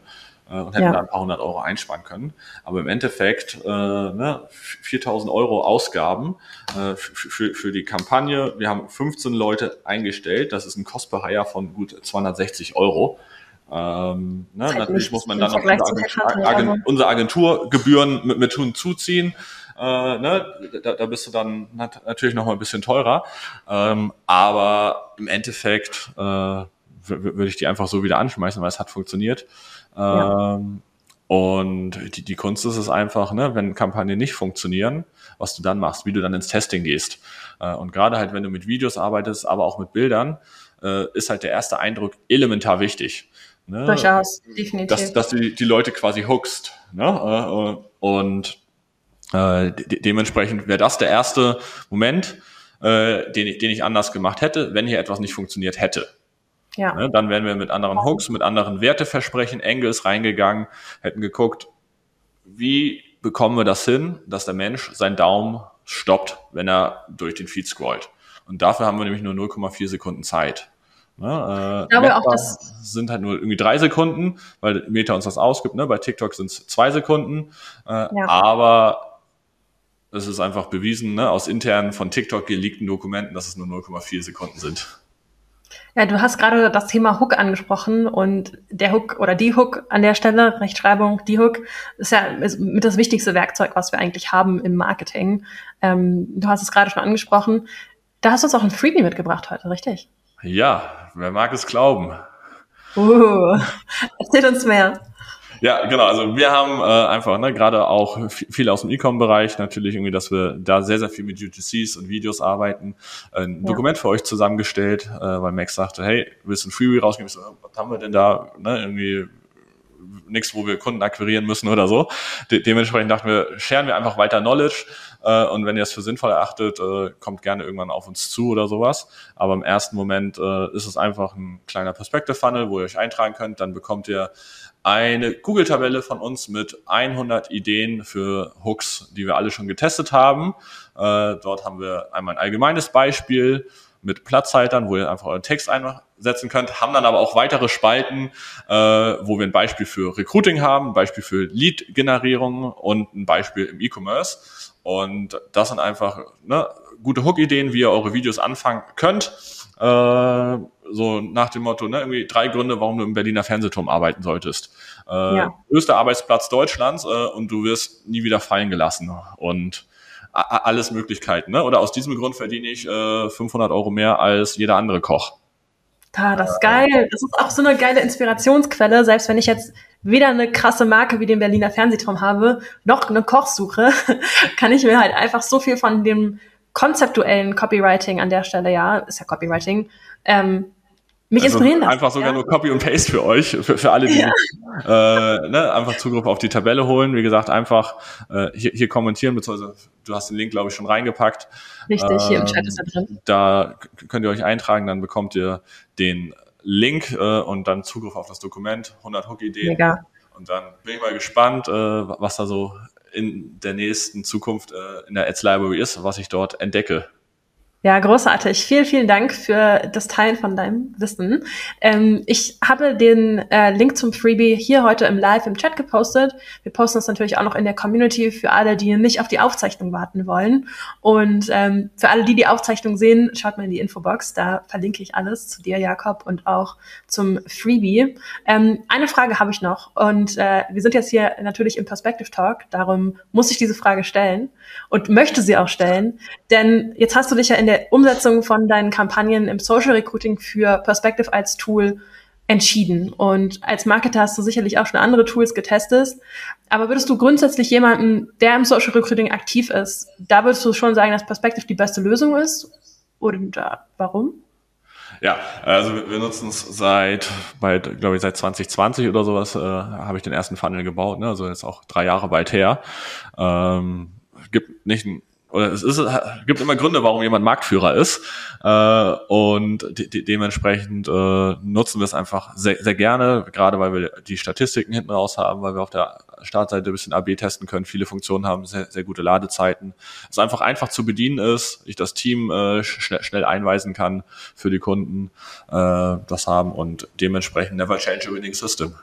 äh, und hätten ja. da ein paar hundert Euro einsparen können. Aber im Endeffekt äh, ne, 4000 Euro Ausgaben äh, für, für die Kampagne. Wir haben 15 Leute eingestellt. Das ist ein Cost per Hire von gut 260 Euro. Ähm, ne, natürlich muss man dann noch unsere, Agentur, Agent, unsere Agenturgebühren mit, mit hinzuziehen. Äh, ne, da, da bist du dann natürlich noch mal ein bisschen teurer. Ähm, aber im Endeffekt äh, würde ich die einfach so wieder anschmeißen, weil es hat funktioniert. Ja. Ähm, und die, die Kunst ist es einfach, ne, wenn Kampagnen nicht funktionieren, was du dann machst, wie du dann ins Testing gehst. Äh, und gerade halt, wenn du mit Videos arbeitest, aber auch mit Bildern, äh, ist halt der erste Eindruck elementar wichtig. Ne? Durchaus, definitiv. Dass, dass du die, die Leute quasi hookst. Ne? Äh, und äh, de dementsprechend wäre das der erste Moment, äh, den, ich, den ich anders gemacht hätte, wenn hier etwas nicht funktioniert hätte. Ja. Ne? Dann wären wir mit anderen Hooks, mit anderen Werteversprechen, Engels reingegangen, hätten geguckt, wie bekommen wir das hin, dass der Mensch seinen Daumen stoppt, wenn er durch den Feed scrollt. Und dafür haben wir nämlich nur 0,4 Sekunden Zeit. Ne, äh, ich glaube auch, das sind halt nur irgendwie drei Sekunden, weil Meta uns das ausgibt. Ne? Bei TikTok sind es zwei Sekunden. Äh, ja. Aber es ist einfach bewiesen ne, aus internen von TikTok geleakten Dokumenten, dass es nur 0,4 Sekunden sind. Ja, du hast gerade das Thema Hook angesprochen und der Hook oder die Hook an der Stelle, Rechtschreibung, die Hook, ist ja mit das wichtigste Werkzeug, was wir eigentlich haben im Marketing. Ähm, du hast es gerade schon angesprochen. Da hast du uns auch ein Freebie mitgebracht heute, richtig? Ja, wer mag es glauben? Uh, erzählt uns mehr. Ja, genau. Also wir haben äh, einfach ne, gerade auch viel aus dem E-Com-Bereich natürlich irgendwie, dass wir da sehr, sehr viel mit UTCs und Videos arbeiten. Ein ja. Dokument für euch zusammengestellt, äh, weil Max sagte, hey, willst du ein Freebie rausgeben? Ich so, was haben wir denn da? Ne, irgendwie nichts, wo wir Kunden akquirieren müssen oder so. De dementsprechend dachten wir, scheren wir einfach weiter Knowledge äh, und wenn ihr es für sinnvoll erachtet, äh, kommt gerne irgendwann auf uns zu oder sowas. Aber im ersten Moment äh, ist es einfach ein kleiner Perspective Funnel, wo ihr euch eintragen könnt. Dann bekommt ihr eine Google-Tabelle von uns mit 100 Ideen für Hooks, die wir alle schon getestet haben. Äh, dort haben wir einmal ein allgemeines Beispiel mit Platzhaltern, wo ihr einfach euren Text einsetzen könnt, haben dann aber auch weitere Spalten, äh, wo wir ein Beispiel für Recruiting haben, ein Beispiel für Lead-Generierung und ein Beispiel im E-Commerce. Und das sind einfach ne, gute Hook-Ideen, wie ihr eure Videos anfangen könnt. Äh, so nach dem Motto, ne, irgendwie drei Gründe, warum du im Berliner Fernsehturm arbeiten solltest. Äh, ja. Größter Arbeitsplatz Deutschlands äh, und du wirst nie wieder fallen gelassen. Und alles Möglichkeiten. Ne? Oder aus diesem Grund verdiene ich äh, 500 Euro mehr als jeder andere Koch. Ah, das ist geil. Das ist auch so eine geile Inspirationsquelle. Selbst wenn ich jetzt weder eine krasse Marke wie den Berliner Fernsehturm habe, noch eine Kochsuche, kann ich mir halt einfach so viel von dem konzeptuellen Copywriting an der Stelle, ja, ist ja Copywriting, ähm, mich also inspirieren lassen. Einfach sogar ja. nur Copy und Paste für euch, für, für alle, die ja. äh, ne, einfach Zugriff auf die Tabelle holen. Wie gesagt, einfach äh, hier, hier kommentieren, beziehungsweise du hast den Link, glaube ich, schon reingepackt. Richtig, äh, hier im Chat ist er drin. Da könnt ihr euch eintragen, dann bekommt ihr den Link äh, und dann Zugriff auf das Dokument, 100 Hook-Ideen. Mega. Und dann bin ich mal gespannt, äh, was da so in der nächsten Zukunft äh, in der Ads Library ist, was ich dort entdecke. Ja, großartig. Vielen, vielen Dank für das Teilen von deinem Wissen. Ähm, ich habe den äh, Link zum Freebie hier heute im Live im Chat gepostet. Wir posten das natürlich auch noch in der Community für alle, die nicht auf die Aufzeichnung warten wollen. Und ähm, für alle, die die Aufzeichnung sehen, schaut mal in die Infobox. Da verlinke ich alles zu dir, Jakob, und auch zum Freebie. Ähm, eine Frage habe ich noch. Und äh, wir sind jetzt hier natürlich im Perspective Talk. Darum muss ich diese Frage stellen und möchte sie auch stellen. Denn jetzt hast du dich ja in der der Umsetzung von deinen Kampagnen im Social Recruiting für Perspective als Tool entschieden. Und als Marketer hast du sicherlich auch schon andere Tools getestet. Aber würdest du grundsätzlich jemanden, der im Social Recruiting aktiv ist, da würdest du schon sagen, dass Perspective die beste Lösung ist? Äh, warum? Ja, also wir nutzen es seit, bald, glaube ich, seit 2020 oder sowas, äh, habe ich den ersten Funnel gebaut, ne? also jetzt auch drei Jahre bald her. Ähm, gibt nicht ein oder es ist, gibt immer Gründe, warum jemand Marktführer ist. Äh, und de de dementsprechend äh, nutzen wir es einfach sehr, sehr gerne, gerade weil wir die Statistiken hinten raus haben, weil wir auf der Startseite ein bisschen AB testen können, viele Funktionen haben, sehr, sehr gute Ladezeiten. Es einfach einfach zu bedienen ist, ich das Team äh, schnell, schnell einweisen kann für die Kunden, äh, das haben und dementsprechend never change a winning system.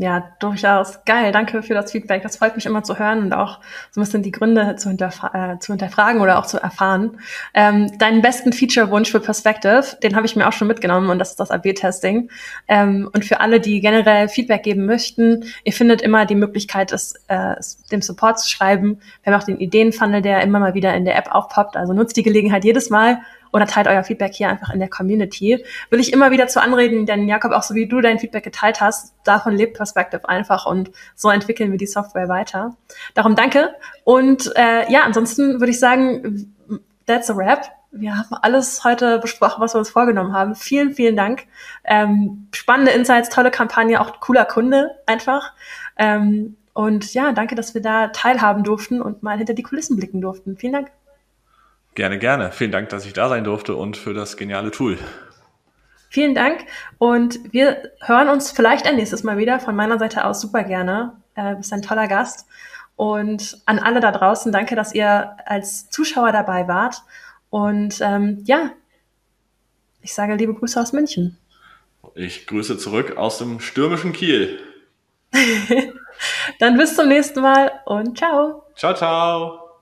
Ja, durchaus. Geil. Danke für das Feedback. Das freut mich immer zu hören und auch so ein bisschen die Gründe zu, hinterfra äh, zu hinterfragen oder auch zu erfahren. Ähm, deinen besten Feature-Wunsch für Perspective, den habe ich mir auch schon mitgenommen und das ist das AB-Testing. Ähm, und für alle, die generell Feedback geben möchten, ihr findet immer die Möglichkeit, es, äh, dem Support zu schreiben. Wir haben auch den Ideenfunnel, der immer mal wieder in der App aufpoppt. Also nutzt die Gelegenheit jedes Mal, oder teilt euer Feedback hier einfach in der Community. Will ich immer wieder zu anreden, denn Jakob, auch so wie du dein Feedback geteilt hast, davon lebt Perspective einfach und so entwickeln wir die Software weiter. Darum danke. Und äh, ja, ansonsten würde ich sagen, that's a wrap. Wir haben alles heute besprochen, was wir uns vorgenommen haben. Vielen, vielen Dank. Ähm, spannende Insights, tolle Kampagne, auch cooler Kunde einfach. Ähm, und ja, danke, dass wir da teilhaben durften und mal hinter die Kulissen blicken durften. Vielen Dank. Gerne, gerne. Vielen Dank, dass ich da sein durfte und für das geniale Tool. Vielen Dank und wir hören uns vielleicht ein nächstes Mal wieder. Von meiner Seite aus super gerne. Äh, bist ein toller Gast. Und an alle da draußen, danke, dass ihr als Zuschauer dabei wart. Und ähm, ja, ich sage liebe Grüße aus München. Ich grüße zurück aus dem stürmischen Kiel. Dann bis zum nächsten Mal und ciao. Ciao, ciao.